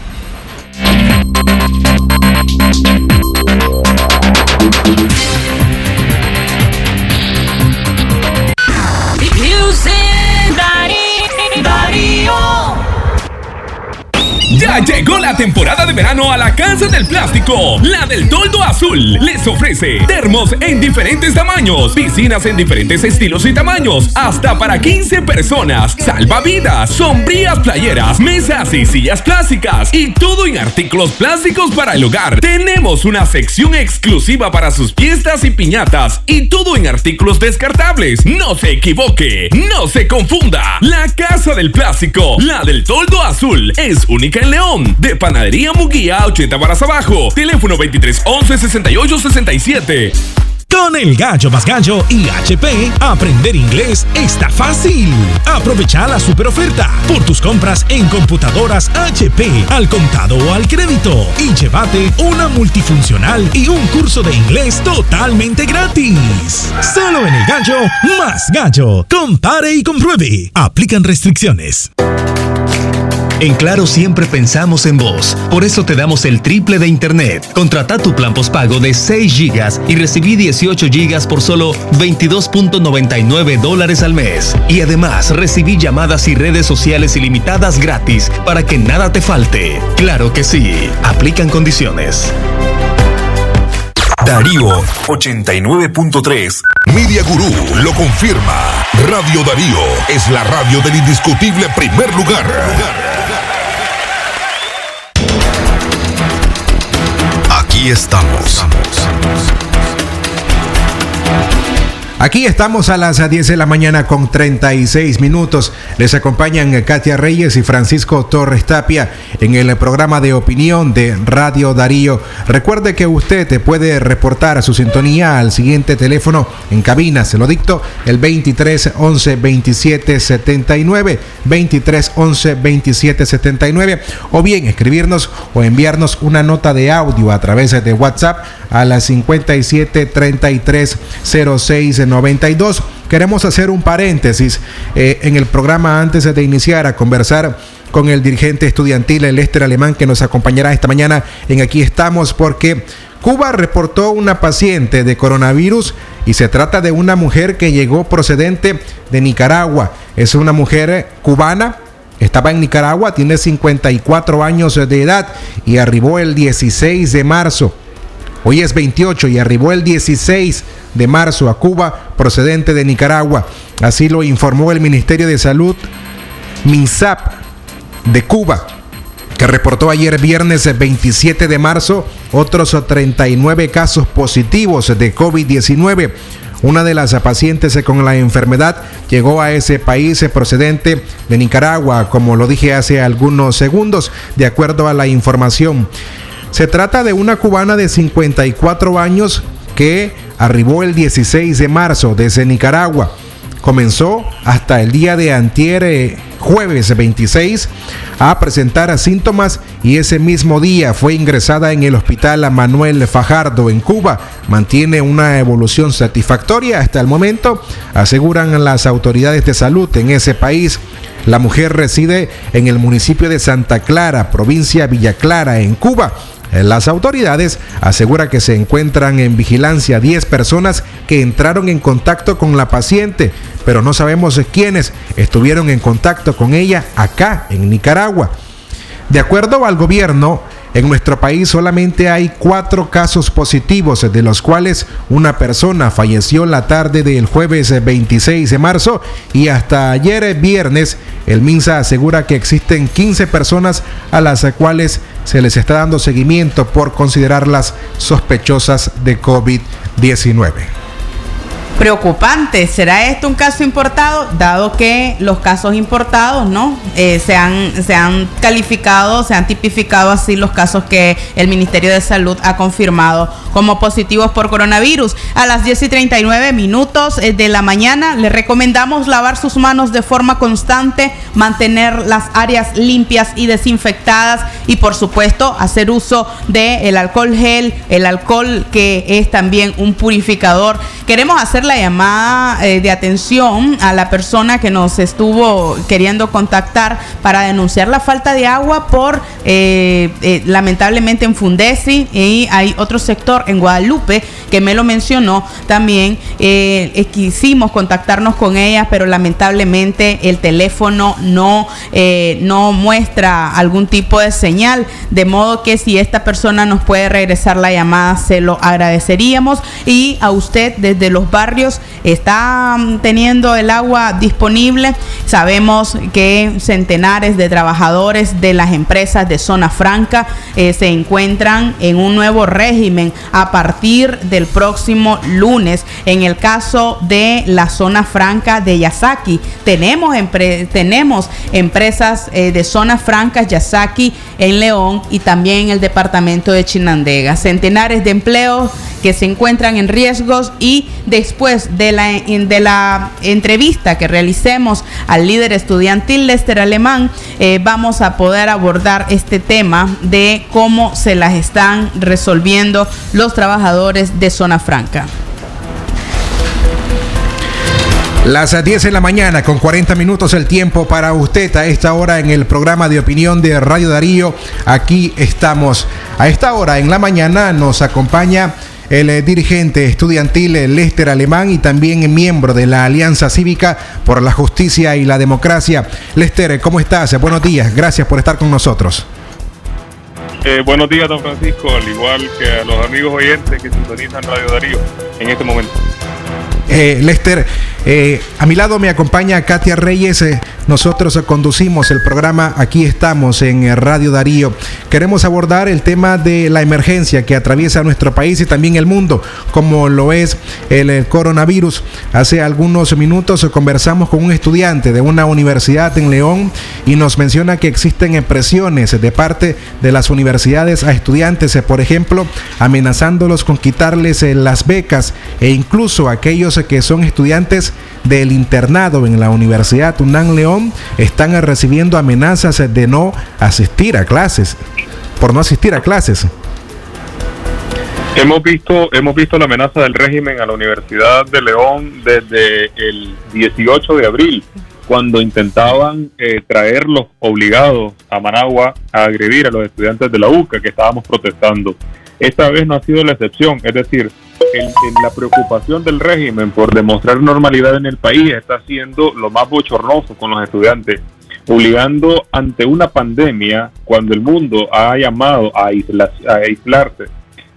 Ya llegó la temporada de verano a la Casa del Plástico. La del Toldo Azul les ofrece termos en diferentes tamaños, piscinas en diferentes estilos y tamaños, hasta para 15 personas, salvavidas, sombrías playeras, mesas y sillas plásticas y todo en artículos plásticos para el hogar. Tenemos una sección exclusiva para sus fiestas y piñatas y todo en artículos descartables. No se equivoque, no se confunda. La Casa del Plástico, la del Toldo Azul, es única en León. De Panadería Muguía 80 varas abajo. Teléfono 23 11 68 67. Con el gallo más gallo y HP, aprender inglés está fácil. Aprovecha la super oferta por tus compras en computadoras HP al contado o al crédito y llévate una multifuncional y un curso de inglés totalmente gratis. Solo en el gallo más gallo. Compare y compruebe. Aplican restricciones. En Claro siempre pensamos en vos. Por eso te damos el triple de internet. Contrata tu plan postpago de 6 gigas y recibí 18 gigas por solo 22.99 dólares al mes. Y además recibí llamadas y redes sociales ilimitadas gratis para que nada te falte. Claro que sí. Aplican condiciones. Darío 89.3. Media Gurú lo confirma. Radio Darío es la radio del indiscutible primer lugar. Estamos. Aquí estamos a las 10 de la mañana con 36 minutos. Les acompañan Katia Reyes y Francisco Torres Tapia en el programa de opinión de Radio Darío. Recuerde que usted puede reportar a su sintonía al siguiente teléfono en cabina. Se lo dicto el 23 11 27 79 23 11 27 79 o bien escribirnos o enviarnos una nota de audio a través de WhatsApp a las 57 33 06 92. Queremos hacer un paréntesis eh, en el programa antes de iniciar a conversar con el dirigente estudiantil, el Lester Alemán, que nos acompañará esta mañana en Aquí estamos, porque Cuba reportó una paciente de coronavirus y se trata de una mujer que llegó procedente de Nicaragua. Es una mujer cubana. Estaba en Nicaragua, tiene 54 años de edad y arribó el 16 de marzo. Hoy es 28 y arribó el 16 de marzo a Cuba procedente de Nicaragua. Así lo informó el Ministerio de Salud, MINSAP, de Cuba, que reportó ayer viernes 27 de marzo otros 39 casos positivos de COVID-19. Una de las pacientes con la enfermedad llegó a ese país procedente de Nicaragua, como lo dije hace algunos segundos, de acuerdo a la información. Se trata de una cubana de 54 años que arribó el 16 de marzo desde Nicaragua. Comenzó hasta el día de antier, eh, jueves 26, a presentar síntomas y ese mismo día fue ingresada en el hospital Manuel Fajardo en Cuba. Mantiene una evolución satisfactoria hasta el momento, aseguran las autoridades de salud en ese país. La mujer reside en el municipio de Santa Clara, provincia Villa Clara, en Cuba. Las autoridades aseguran que se encuentran en vigilancia 10 personas que entraron en contacto con la paciente, pero no sabemos quiénes estuvieron en contacto con ella acá en Nicaragua. De acuerdo al gobierno, en nuestro país solamente hay cuatro casos positivos, de los cuales una persona falleció la tarde del jueves 26 de marzo y hasta ayer viernes el MINSA asegura que existen 15 personas a las cuales se les está dando seguimiento por considerarlas sospechosas de COVID-19 preocupante. ¿Será esto un caso importado? Dado que los casos importados, ¿no? Eh, se, han, se han calificado, se han tipificado así los casos que el Ministerio de Salud ha confirmado como positivos por coronavirus. A las 10 y 39 minutos eh, de la mañana le recomendamos lavar sus manos de forma constante, mantener las áreas limpias y desinfectadas y por supuesto hacer uso del el alcohol gel, el alcohol que es también un purificador. Queremos hacer la llamada eh, de atención a la persona que nos estuvo queriendo contactar para denunciar la falta de agua por eh, eh, lamentablemente en Fundesi y hay otro sector en Guadalupe que me lo mencionó también. quisimos contactarnos con ella, pero lamentablemente el teléfono no, no muestra algún tipo de señal, de modo que si esta persona nos puede regresar la llamada, se lo agradeceríamos. Y a usted desde los barrios está mm, teniendo el agua disponible. Sabemos que centenares de trabajadores de las empresas de zona franca eh, se encuentran en un nuevo régimen a partir del próximo lunes. En el caso de la zona franca de Yasaki, tenemos, tenemos empresas eh, de zona franca Yasaki en León y también en el departamento de Chinandega. Centenares de empleos que se encuentran en riesgos y después de la, de la entrevista que realicemos al líder estudiantil Lester Alemán, eh, vamos a poder abordar este tema de cómo se las están resolviendo los trabajadores de Zona Franca. Las 10 de la mañana con 40 minutos el tiempo para usted a esta hora en el programa de opinión de Radio Darío. Aquí estamos. A esta hora en la mañana nos acompaña el eh, dirigente estudiantil eh, Lester Alemán y también miembro de la Alianza Cívica por la Justicia y la Democracia. Lester, ¿cómo estás? Buenos días, gracias por estar con nosotros. Eh, buenos días, don Francisco, al igual que a los amigos oyentes que sintonizan Radio Darío en este momento. Eh, Lester, eh, a mi lado me acompaña Katia Reyes. Eh, nosotros conducimos el programa Aquí estamos en Radio Darío. Queremos abordar el tema de la emergencia que atraviesa nuestro país y también el mundo, como lo es el, coronavirus. Hace algunos minutos conversamos con un estudiante de una universidad en León y nos menciona que existen presiones de parte de las universidades a estudiantes, por ejemplo, amenazándolos con quitarles las becas e incluso aquellos que son estudiantes del internado en la Universidad UNAM León están recibiendo amenazas de no asistir a clases, por no asistir a clases. Hemos visto, hemos visto la amenaza del régimen a la Universidad de León desde el 18 de abril, cuando intentaban eh, obligados a Managua a agredir a los estudiantes de la UCA que estábamos protestando. Esta vez no ha sido la excepción, es decir, en, en la preocupación del régimen por demostrar normalidad en el país está siendo lo más bochornoso con los estudiantes, obligando ante una pandemia, cuando el mundo ha llamado a, a aislarse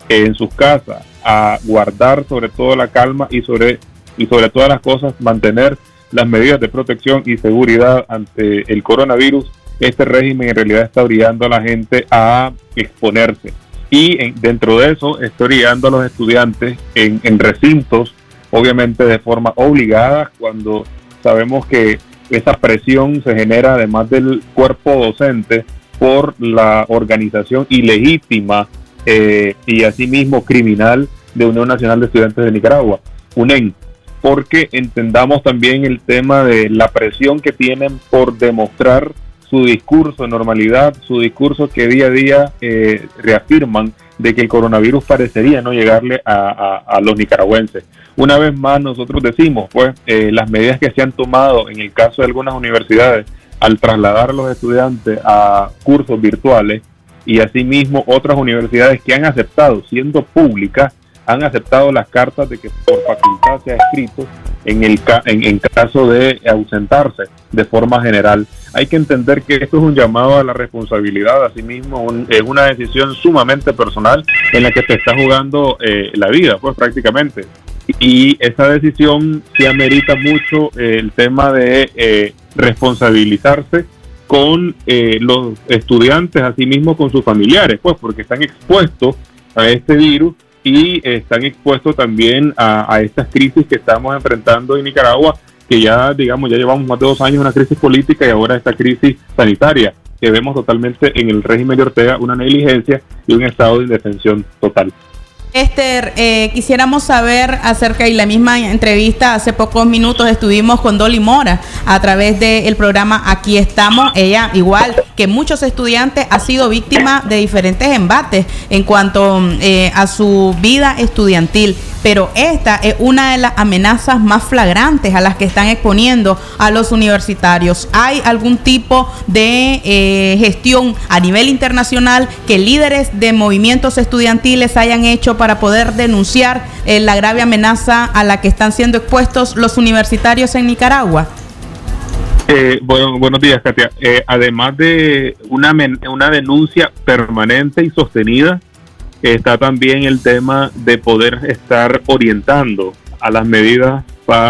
en sus casas, a guardar sobre todo la calma y sobre, y sobre todas las cosas mantener las medidas de protección y seguridad ante el coronavirus, este régimen en realidad está obligando a la gente a exponerse. Y en- dentro de eso está orillando a los estudiantes en, en recintos, obviamente de forma obligada, cuando sabemos que esa presión se genera además del cuerpo docente por la organización ilegítima eh, y asimismo criminal de Unión Nacional de Estudiantes de Nicaragua, UNEN, porque entendamos también el tema de la presión que tienen por demostrar su discurso de normalidad, su discurso que día a día eh, reafirman de que el coronavirus parecería no llegarle a, los nicaragüenses. Una vez más nosotros decimos, pues, eh, las medidas que se han tomado en el caso de algunas universidades al trasladar a los estudiantes a cursos virtuales y asimismo otras universidades que han aceptado, siendo públicas, han aceptado las cartas de que por facultad se ha escrito en el ca- en, en caso de ausentarse de forma general. Hay que entender que esto es un llamado a la responsabilidad, asimismo un- es una decisión sumamente personal en la que te está jugando eh, la vida, pues prácticamente. Y esa decisión sí amerita mucho eh, el tema de eh, responsabilizarse con eh, los estudiantes, asimismo con sus familiares, pues porque están expuestos a este virus y están expuestos también a, a estas crisis que estamos enfrentando en Nicaragua, que ya, digamos, ya llevamos más de dos años una crisis política y ahora esta crisis sanitaria, que vemos totalmente en el régimen de Ortega una negligencia y un estado de indefensión total. Esther, eh, quisiéramos saber acerca y la misma entrevista hace pocos minutos estuvimos con Dolly Mora a través del programa Aquí estamos. Ella, igual que muchos estudiantes, ha sido víctima de diferentes embates en cuanto eh, a su vida estudiantil. Pero esta es una de las amenazas más flagrantes a las que están exponiendo a los universitarios. ¿Hay algún tipo de eh, gestión a nivel internacional que líderes de movimientos estudiantiles hayan hecho para poder denunciar eh, la grave amenaza a la que están siendo expuestos los universitarios en Nicaragua? Eh, bueno, buenos días, Katia. Además de una denuncia permanente y sostenida, está también el tema de poder estar orientando a las medidas,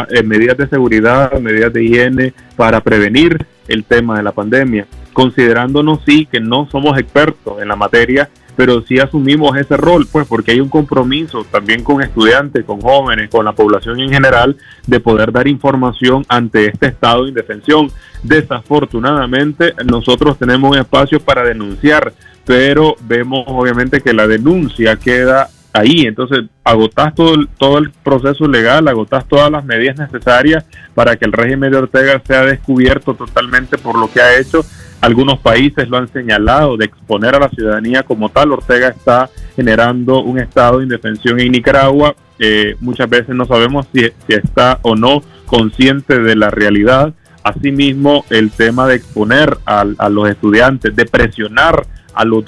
eh, medidas de seguridad, medidas de higiene para prevenir el tema de la pandemia, considerándonos sí que no somos expertos en la materia, pero sí asumimos ese rol, pues porque hay un compromiso también con estudiantes, con jóvenes, con la población en general, de poder dar información ante este estado de indefensión. Desafortunadamente, nosotros tenemos un espacio para denunciar, pero vemos obviamente que la denuncia queda ahí. Entonces, agotás todo el, todo el proceso legal, agotás todas las medidas necesarias para que el régimen de Ortega sea descubierto totalmente por lo que ha hecho. Algunos países lo han señalado de exponer a la ciudadanía como tal. Ortega está generando un estado de indefensión en Nicaragua. Eh, muchas veces no sabemos si, si está o no consciente de la realidad. Asimismo, el tema de exponer a, los estudiantes, de presionar a los,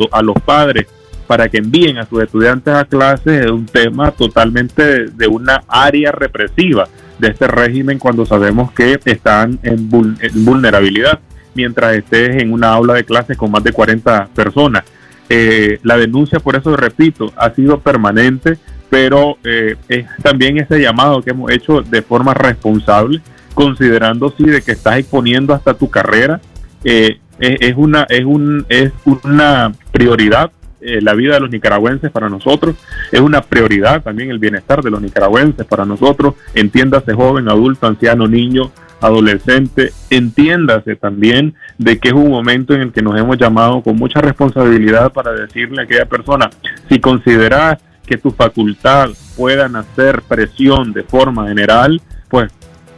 padres para que envíen a sus estudiantes a clases es un tema totalmente de, una área represiva de este régimen cuando sabemos que están en vulnerabilidad mientras estés en una aula de clases con más de 40 personas. Eh, la denuncia, por eso repito, ha sido permanente, pero eh, es también ese llamado que hemos hecho de forma responsable, considerando sí de que estás exponiendo hasta tu carrera, eh, es, una es un es una prioridad eh, la vida de los nicaragüenses para nosotros es una prioridad también el bienestar de los nicaragüenses para nosotros entiéndase joven adulto anciano niño adolescente entiéndase también de que es un momento en el que nos hemos llamado con mucha responsabilidad para decirle a aquella persona si consideras que tu facultad puedan hacer presión de forma general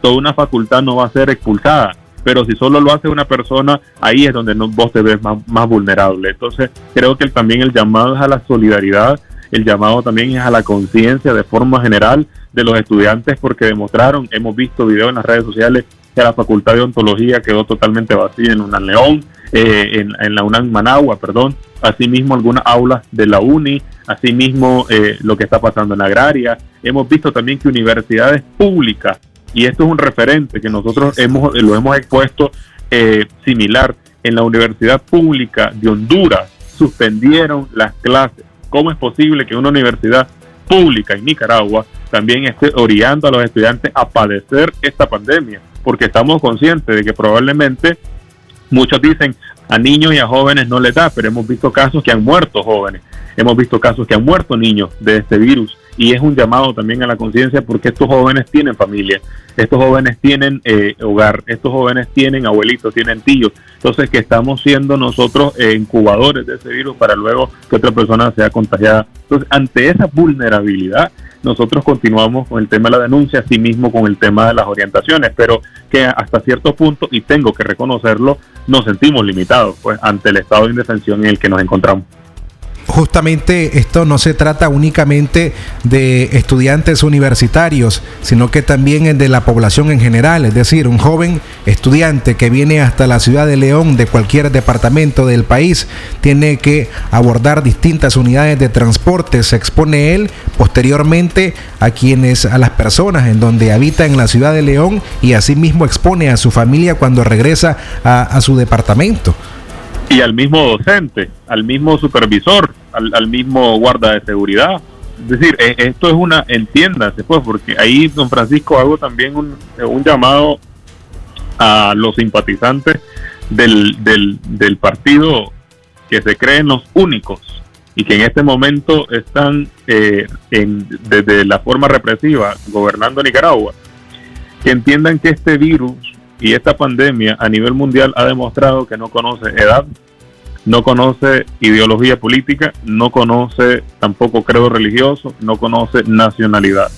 toda una facultad no va a ser expulsada pero si solo lo hace una persona, ahí es donde no, vos te ves más, vulnerable. Entonces, creo que también el llamado es a la solidaridad, el llamado también es a la conciencia de forma general de los estudiantes, porque demostraron, hemos visto videos en las redes sociales que la Facultad de Ontología quedó totalmente vacía en UNAM León, eh, en, en la UNAM Managua, perdón, asimismo algunas aulas de la UNI, asimismo eh, lo que está pasando en Agraria. Hemos visto también que universidades públicas y esto es un referente que nosotros hemos, lo hemos expuesto eh, similar en la Universidad Pública de Honduras suspendieron las clases. ¿Cómo es posible que una universidad pública en Nicaragua también esté orillando a los estudiantes a padecer esta pandemia? Porque estamos conscientes de que probablemente muchos dicen a niños y a jóvenes no les da, pero hemos visto casos que han muerto jóvenes, hemos visto casos que han muerto niños de este virus y es un llamado también a la conciencia porque estos jóvenes tienen familia, estos jóvenes tienen eh, hogar, estos jóvenes tienen abuelitos, tienen tíos, entonces que estamos siendo nosotros eh, incubadores de ese virus para luego que otra persona sea contagiada. Entonces, ante esa vulnerabilidad, nosotros continuamos con el tema de la denuncia, así mismo con el tema de las orientaciones, pero que hasta cierto punto, y tengo que reconocerlo, nos sentimos limitados pues ante el estado de indefensión en el que nos encontramos. Justamente esto no se trata únicamente de estudiantes universitarios, sino que también de la población en general, es decir, un joven estudiante que viene hasta la ciudad de León de cualquier departamento del país tiene que abordar distintas unidades de transporte, se expone él posteriormente a quienes a las personas en donde habita en la ciudad de León y asimismo expone a su familia cuando regresa a, a su departamento. y al mismo docente, al mismo supervisor, al, mismo guarda de seguridad. Es decir, eh, esto es una, entiéndase, pues, porque ahí, don Francisco, hago también un, llamado a los simpatizantes del, del, partido que se creen los únicos y que en este momento están eh, desde la forma represiva gobernando Nicaragua, que entiendan que este virus y esta pandemia a nivel mundial ha demostrado que no conoce edad, no conoce ideología política, no conoce tampoco credo religioso, no conoce nacionalidad.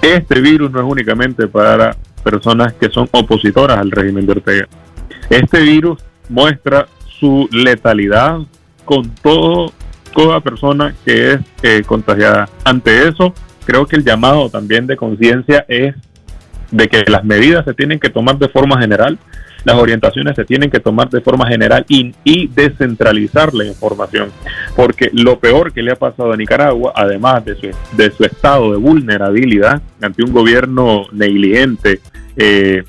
Este virus no es únicamente para personas que son opositoras al régimen de Ortega. Este virus muestra su letalidad con todo, toda persona que es eh, contagiada. Ante eso, creo que el llamado también de conciencia es de que las medidas se tienen que tomar de forma general, las orientaciones se tienen que tomar de forma general y, descentralizar la información. Porque lo peor que le ha pasado a Nicaragua, además de su, de su estado de vulnerabilidad ante un gobierno negligente, eh,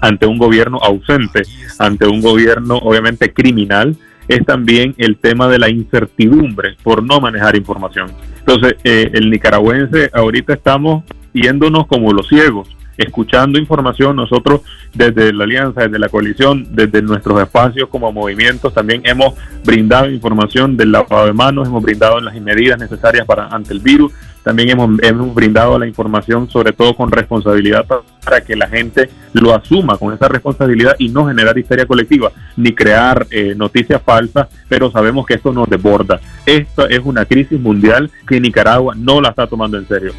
ante un gobierno ausente, ante un gobierno obviamente criminal, es también el tema de la incertidumbre por no manejar información. Entonces, eh, el nicaragüense ahorita estamos yéndonos como los ciegos escuchando información. Nosotros desde la Alianza, desde la coalición, desde nuestros espacios como movimientos, también hemos brindado información del lavado de manos, hemos brindado las medidas necesarias para ante el virus, también hemos, hemos brindado la información sobre todo con responsabilidad para, que la gente lo asuma con esa responsabilidad y no generar histeria colectiva ni crear eh, noticias falsas, pero sabemos que esto nos desborda. Esta es una crisis mundial que Nicaragua no la está tomando en serio.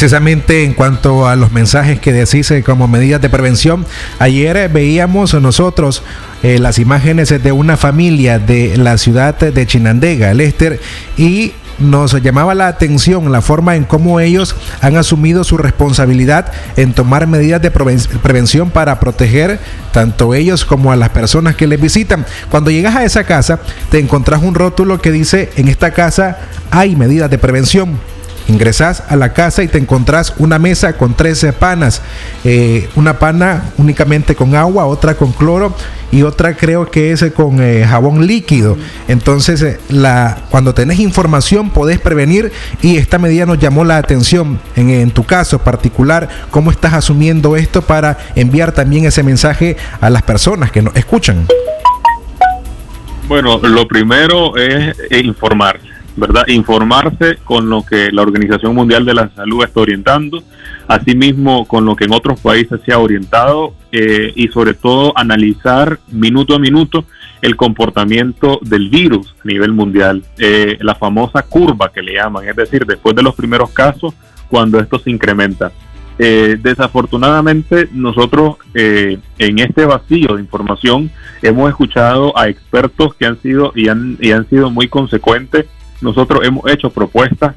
Precisamente en cuanto a los mensajes que decís eh, como medidas de prevención, ayer eh, veíamos nosotros eh, las imágenes de una familia de la ciudad de Chinandega, Lester, y nos llamaba la atención la forma en cómo ellos han asumido su responsabilidad en tomar medidas de preven- prevención para proteger tanto ellos como a las personas que les visitan. Cuando llegas a esa casa, te encontrás un rótulo que dice, en esta casa hay medidas de prevención. Ingresás a la casa y te encontrás una mesa con 13 panas. Eh, una pana únicamente con agua, otra con cloro y otra creo que es eh, con eh, jabón líquido. Entonces, cuando tenés información podés prevenir y esta medida nos llamó la atención. En, tu caso particular, ¿cómo estás asumiendo esto para enviar también ese mensaje a las personas que nos escuchan? Bueno, lo primero es informarse, ¿verdad? Informarse con lo que la Organización Mundial de la Salud está orientando, asimismo con lo que en otros países se ha orientado eh, y sobre todo analizar minuto a minuto el comportamiento del virus a nivel mundial, eh, la famosa curva que le llaman, es decir, después de los primeros casos, cuando esto se incrementa. Eh, desafortunadamente, nosotros eh, en este vacío de información hemos escuchado a expertos que han sido y han, y han sido muy consecuentes. Nosotros hemos hecho propuestas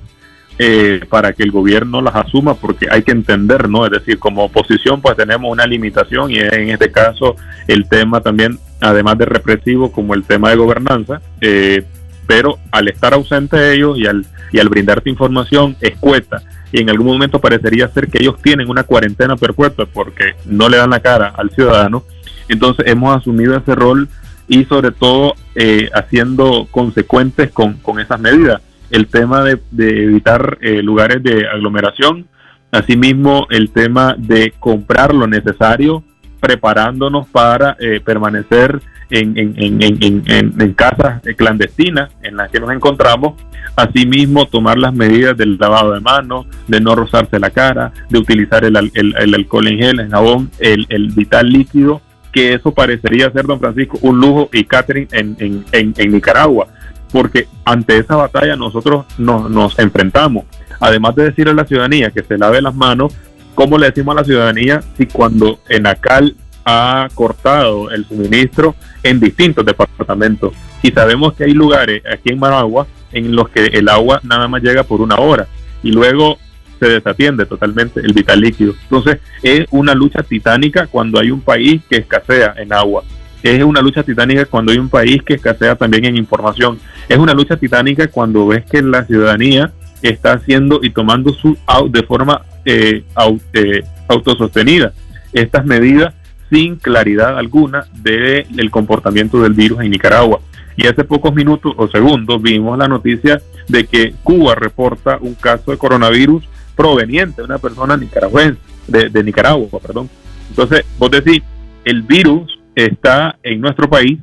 eh, para que el gobierno las asuma porque hay que entender, ¿no? Es decir, como oposición pues tenemos una limitación y en este caso el tema también, además de represivo, como el tema de gobernanza, eh, pero al estar ausente ellos y al, y al brindarte información escueta y en algún momento parecería ser que ellos tienen una cuarentena perpetua porque no le dan la cara al ciudadano, entonces hemos asumido ese rol y sobre todo eh, haciendo consecuentes con, con esas medidas. El tema de, de evitar eh, lugares de aglomeración, asimismo el tema de comprar lo necesario, preparándonos para eh, permanecer en, en, en, en, en, en casas clandestinas en las que nos encontramos, asimismo tomar las medidas del lavado de manos, de no rozarse la cara, de utilizar el, el, el alcohol en gel, el jabón, el, el vital líquido, que eso parecería ser, don Francisco, un lujo y catering en, en, en, en Nicaragua, porque ante esa batalla nosotros nos, nos enfrentamos. Además de decirle a la ciudadanía que se lave las manos, ¿cómo le decimos a la ciudadanía si cuando Enacal ha cortado el suministro en distintos departamentos? Y sabemos que hay lugares aquí en Managua en los que el agua nada más llega por una hora y luego se desatiende totalmente el vital líquido. Entonces es una lucha titánica cuando hay un país que escasea en agua. Es una lucha titánica cuando hay un país que escasea también en información. Es una lucha titánica cuando ves que la ciudadanía está haciendo y tomando su de forma eh, au- eh, autosostenida estas medidas sin claridad alguna del comportamiento del virus en Nicaragua. Y hace pocos minutos o segundos vimos la noticia de que Cuba reporta un caso de coronavirus proveniente de una persona nicaragüense, de, Nicaragua, perdón. Entonces, vos decís, el virus está en nuestro país,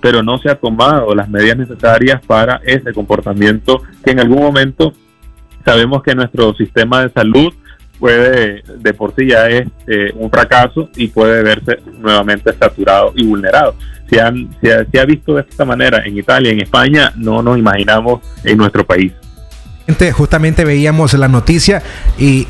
pero no se ha tomado las medidas necesarias para ese comportamiento que en algún momento sabemos que nuestro sistema de salud puede, de por sí ya es eh, un fracaso y puede verse nuevamente saturado y vulnerado. Si, han, si, ha, se ha visto de esta manera en Italia, en España, no nos imaginamos en nuestro país. Justamente veíamos la noticia y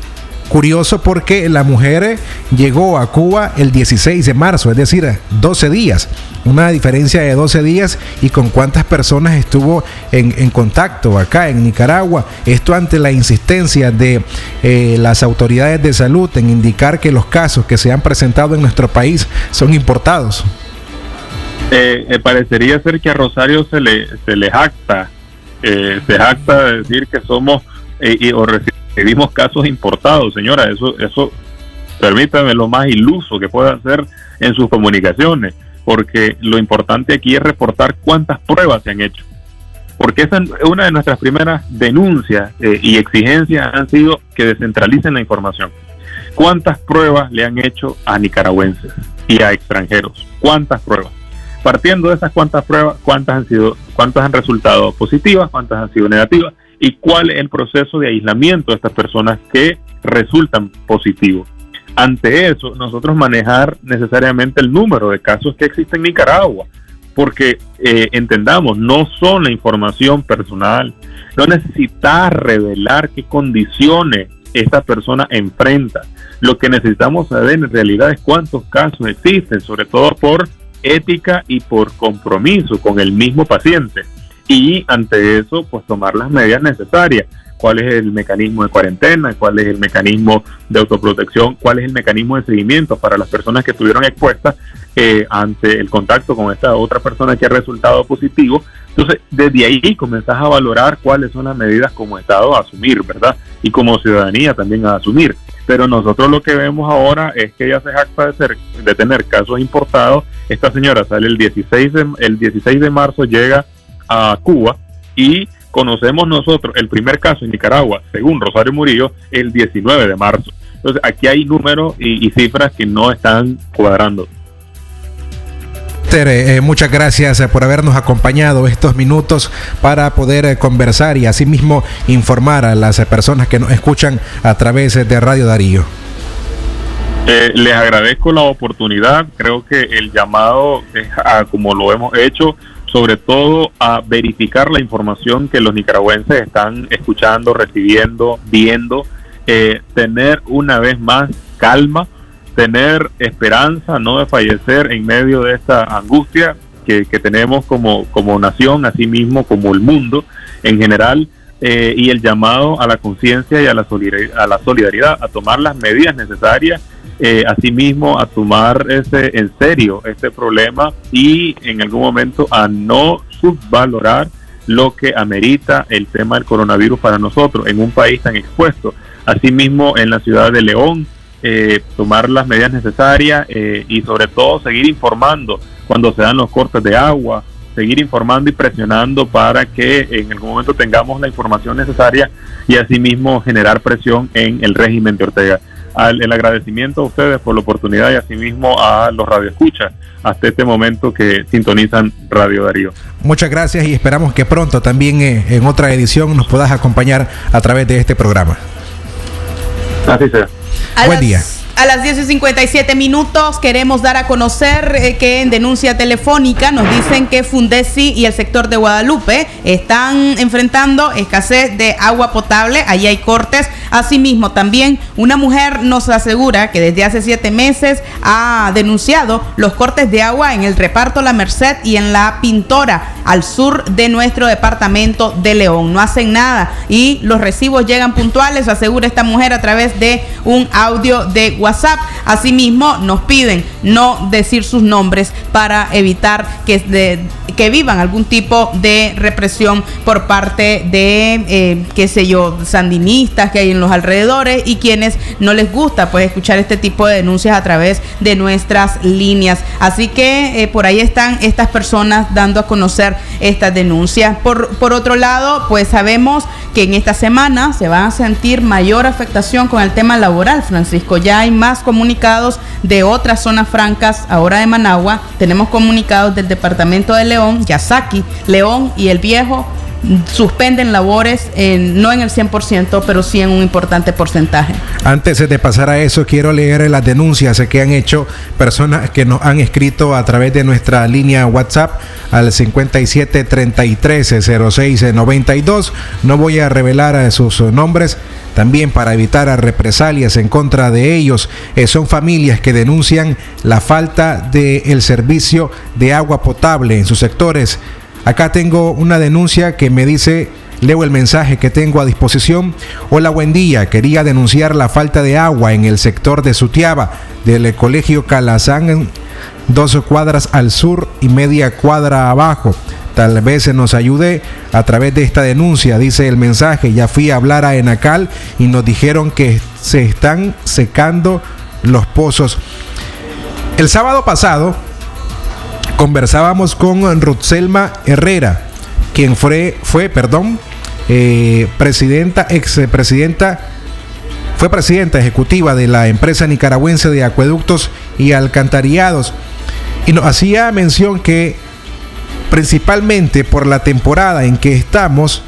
curioso porque la mujer llegó a Cuba el 16 de marzo, es decir, 12 días. Una diferencia de 12 días y con cuántas personas estuvo en, en contacto acá en Nicaragua. Esto ante la insistencia de eh, las autoridades de salud en indicar que los casos que se han presentado en nuestro país son importados. Eh, eh, parecería ser que a Rosario se le, se le jacta, eh, se jacta de decir que somos eh, y, o recibimos casos importados, señora. Eso, eso, permítame lo más iluso que pueda hacer en sus comunicaciones, porque lo importante aquí es reportar cuántas pruebas se han hecho. Porque esa es una de nuestras primeras denuncias eh, y exigencias han sido que descentralicen la información. ¿Cuántas pruebas le han hecho a nicaragüenses y a extranjeros? ¿Cuántas pruebas? Partiendo de esas cuántas pruebas, cuántas han sido, cuántas han resultado positivas, cuántas han sido negativas y cuál es el proceso de aislamiento de estas personas que resultan positivos. Ante eso, nosotros manejar necesariamente el número de casos que existen en Nicaragua, porque eh, entendamos, no son la información personal, no necesitas revelar qué condiciones esta persona enfrenta. Lo que necesitamos saber en realidad es cuántos casos existen, sobre todo por ética y por compromiso con el mismo paciente. Y ante eso, pues tomar las medidas necesarias. ¿Cuál es el mecanismo de cuarentena? ¿Cuál es el mecanismo de autoprotección? ¿Cuál es el mecanismo de seguimiento para las personas que estuvieron expuestas eh, ante el contacto con esta otra persona que ha resultado positivo? Entonces, desde ahí comenzás a valorar cuáles son las medidas como Estado a asumir, ¿verdad? Y como ciudadanía también a asumir. Pero nosotros lo que vemos ahora es que ella se jacta de, ser, de tener casos importados. Esta señora sale el 16 de, el 16 de marzo, llega a Cuba y conocemos nosotros el primer caso en Nicaragua, según Rosario Murillo, el 19 de marzo. Entonces, aquí hay números y, y cifras que no están cuadrando. Eh, muchas gracias eh, por habernos acompañado estos minutos para poder eh, conversar y asimismo informar a las personas que nos escuchan a través de Radio Darío. Eh, les agradezco la oportunidad, creo que el llamado es a, como lo hemos hecho, sobre todo a verificar la información que los nicaragüenses están escuchando, recibiendo, viendo, eh, tener una vez más calma, tener esperanza, no de fallecer en medio de esta angustia que, que tenemos como, como nación, así mismo como el mundo en general, eh, y el llamado a la conciencia y a la, solidaridad, a la solidaridad, a tomar las medidas necesarias, eh, asimismo a tomar ese en serio este problema y en algún momento a no subvalorar lo que amerita el tema del coronavirus para nosotros en un país tan expuesto. Asimismo en la ciudad de León, eh, tomar las medidas necesarias eh, y sobre todo seguir informando cuando se dan los cortes de agua, seguir informando y presionando para que en algún momento tengamos la información necesaria y asimismo generar presión en el régimen de Ortega. Al, el agradecimiento a ustedes por la oportunidad y asimismo a los radioescuchas hasta este momento que sintonizan Radio Darío. Muchas gracias y esperamos que pronto también eh, en otra edición nos puedas acompañar a través de este programa. Así sea. A Buen las- día. A las 10 y 57 minutos queremos dar a conocer eh, que en denuncia telefónica nos dicen que Fundesi y el sector de Guadalupe están enfrentando escasez de agua potable. Allí hay cortes. Asimismo, también una mujer nos asegura que desde hace siete meses ha denunciado los cortes de agua en el reparto La Merced y en la Pintora, al sur de nuestro departamento de León. No hacen nada y los recibos llegan puntuales, asegura esta mujer a través de un audio de WhatsApp. Asimismo, nos piden no decir sus nombres para evitar que, que vivan algún tipo de represión por parte de, eh, qué sé yo, sandinistas que hay en los alrededores y quienes no les gusta pues escuchar este tipo de denuncias a través de nuestras líneas. Así que eh, por ahí están estas personas dando a conocer estas denuncias. Por, por otro lado, pues sabemos que en esta semana se va a sentir mayor afectación con el tema laboral, Francisco. Ya más comunicados de otras zonas francas, ahora de Managua. Tenemos comunicados del departamento de León, Yasaki, León y El Viejo suspenden labores, no en el 100%, pero sí en un importante porcentaje. Antes de pasar a eso, quiero leer las denuncias que han hecho personas que nos han escrito a través de nuestra línea WhatsApp al 57 33 06 92. No voy a revelar eh, sus nombres. También para evitar a represalias en contra de ellos, Eh, son familias que denuncian la falta del servicio de agua potable en sus sectores. Acá tengo una denuncia que me dice Leo el mensaje que tengo a disposición. Hola, buen día. Quería denunciar la falta de agua en el sector de Sutiaba, del colegio Calazán, dos cuadras al sur y media cuadra abajo. Tal vez se nos ayude a través de esta denuncia, dice el mensaje. Ya fui a hablar a Enacal y nos dijeron que se están secando los pozos. El sábado pasado conversábamos con Rutselma Herrera, quien fue, fue perdón, eh, presidenta, ex presidenta, fue presidenta ejecutiva de la empresa nicaragüense de acueductos y alcantarillados y nos hacía mención que principalmente por la temporada en que estamos,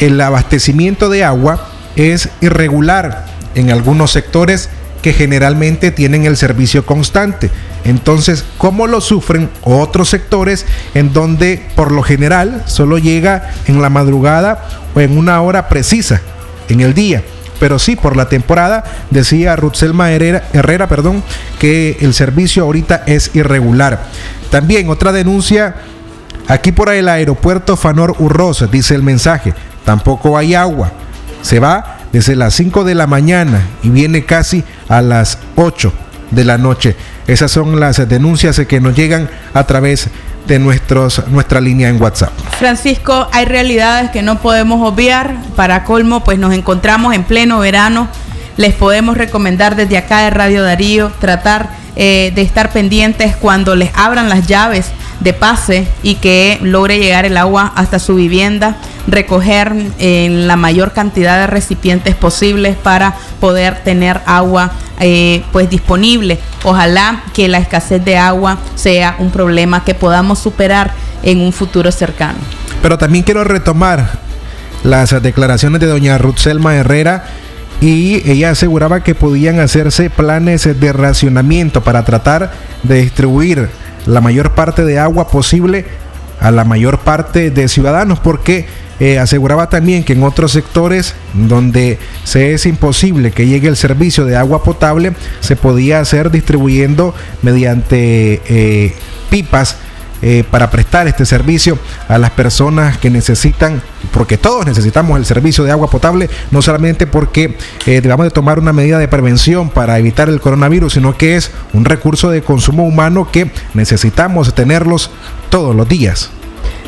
el abastecimiento de agua es irregular en algunos sectores que generalmente tienen el servicio constante. Entonces, ¿cómo lo sufren otros sectores en donde por lo general solo llega en la madrugada o en una hora precisa en el día? Pero sí, por la temporada, decía Rutzelma Herrera, Herrera perdón, que el servicio ahorita es irregular. También otra denuncia, aquí por el aeropuerto Fanor Urrosa, dice el mensaje, tampoco hay agua. Se va desde las 5 de la mañana y viene casi a las 8 de la noche. Esas son las denuncias que nos llegan a través de nuestra línea en WhatsApp. Francisco, hay realidades que no podemos obviar. Para colmo, pues nos encontramos en pleno verano. Les podemos recomendar desde acá de Radio Darío tratar eh, de estar pendientes cuando les abran las llaves de pase y que logre llegar el agua hasta su vivienda, recoger en la mayor cantidad de recipientes posibles para poder tener agua eh, pues disponible. Ojalá que la escasez de agua sea un problema que podamos superar en un futuro cercano. Pero también quiero retomar las declaraciones de doña Ruth Selma Herrera y ella aseguraba que podían hacerse planes de racionamiento para tratar de distribuir la mayor parte de agua posible a la mayor parte de ciudadanos, porque eh, aseguraba también que en otros sectores donde se es imposible que llegue el servicio de agua potable, se podía hacer distribuyendo mediante eh, pipas eh, para prestar este servicio a las personas que necesitan, porque todos necesitamos el servicio de agua potable, no solamente porque eh, debamos de tomar una medida de prevención para evitar el coronavirus, sino que es un recurso de consumo humano que necesitamos tenerlos todos los días.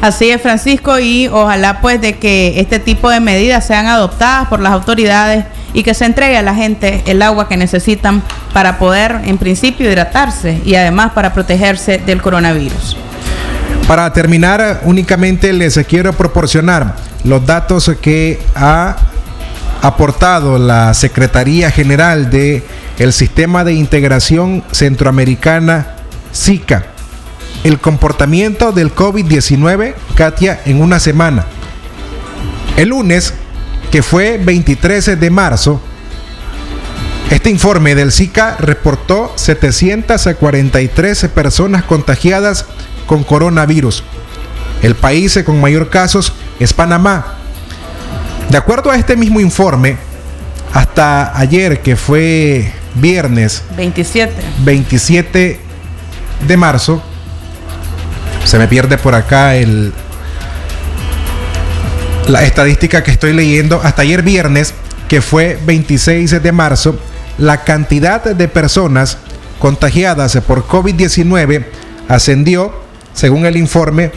Así es, Francisco, y ojalá pues de que este tipo de medidas sean adoptadas por las autoridades y que se entregue a la gente el agua que necesitan para poder, en principio, hidratarse y además para protegerse del coronavirus. Para terminar, únicamente les quiero proporcionar los datos que ha aportado la Secretaría General de el Sistema de Integración Centroamericana SICA. El comportamiento del COVID-19, Katia, en una semana. El lunes, que fue 23 de marzo, este informe del SICA reportó 743 personas contagiadas con coronavirus. El país con mayor casos es Panamá. De acuerdo a este mismo informe, hasta ayer, que fue viernes 27, 27 de marzo, se me pierde por acá el, la estadística que estoy leyendo. Hasta ayer viernes, que fue 26 de marzo, la cantidad de personas contagiadas por COVID-19 ascendió según el informe,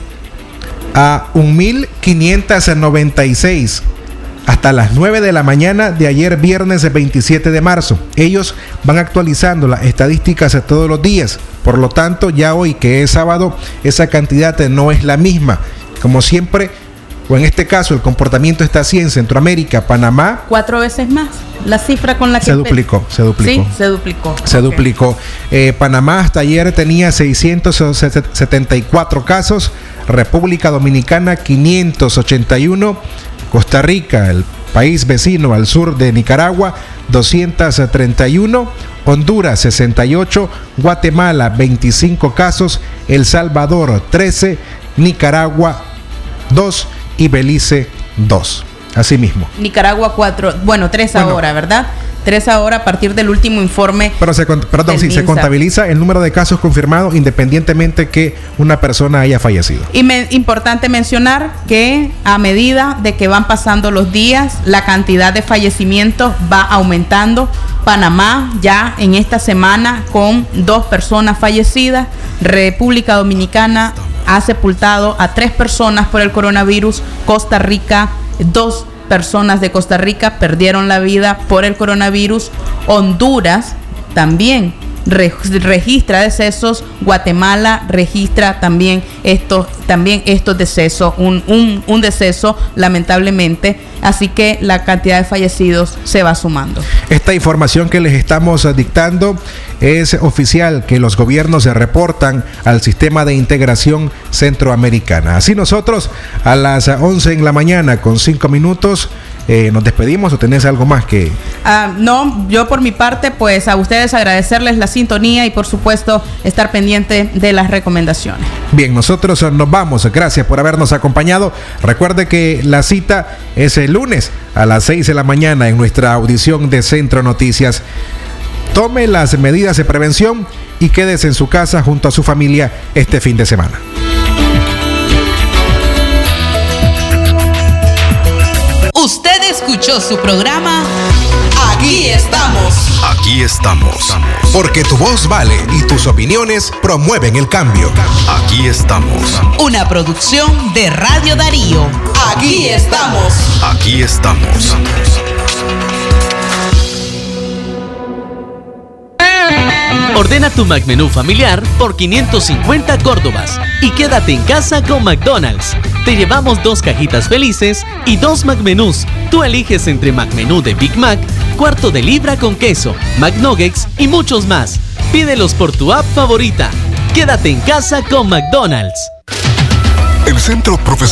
a 1.596 hasta las 9 de la mañana de ayer viernes 27 de marzo. Ellos van actualizando las estadísticas todos los días. Por lo tanto, ya hoy que es sábado, esa cantidad no es la misma. Como siempre, o en este caso el comportamiento está así en Centroamérica, Panamá. Cuatro veces más. La cifra con la que... Se duplicó, se duplicó. Sí, se duplicó. Se okay. duplicó. Eh, Panamá hasta ayer tenía 674 casos, República Dominicana 581, Costa Rica, el país vecino al sur de Nicaragua, 231, Honduras 68, Guatemala 25 casos, El Salvador 13, Nicaragua 2 y Belice 2. Así mismo. Nicaragua 4, bueno, 3 bueno, ahora, ¿verdad? 3 ahora a partir del último informe. Pero se, perdón, sí, se contabiliza el número de casos confirmados independientemente que una persona haya fallecido. Y me, importante mencionar que a medida de que van pasando los días, la cantidad de fallecimientos va aumentando. Panamá ya en esta semana con dos personas fallecidas. República Dominicana ha sepultado a tres personas por el coronavirus. Costa Rica, dos personas de Costa Rica perdieron la vida por el coronavirus. Honduras también re- registra decesos, Guatemala registra también estos, también decesos, un, un, un deceso lamentablemente, así que la cantidad de fallecidos se va sumando. Esta información que les estamos dictando es oficial que los gobiernos se reportan al sistema de integración centroamericana. Así nosotros a las 11 en la mañana con 5 minutos eh, nos despedimos o tenés algo más que... Ah, no, yo por mi parte, pues a ustedes agradecerles la sintonía y por supuesto estar pendiente de las recomendaciones. Bien, nosotros nos vamos. Gracias por habernos acompañado. Recuerde que la cita es el lunes a las 6 de la mañana en nuestra audición de Centro Noticias. Tome las medidas de prevención y quédese en su casa junto a su familia este fin de semana. Usted escuchó su programa Aquí estamos. Aquí estamos. Porque tu voz vale y tus opiniones promueven el cambio. Aquí estamos. Una producción de Radio Darío. Aquí estamos. Aquí estamos. Ordena tu McMenú familiar por 550 Córdobas y quédate en casa con McDonald's. Te llevamos dos cajitas felices y dos McMenús. Tú eliges entre McMenú de Big Mac, cuarto de libra con queso, McNuggets y muchos más. Pídelos por tu app favorita. Quédate en casa con McDonald's. El Centro Profesional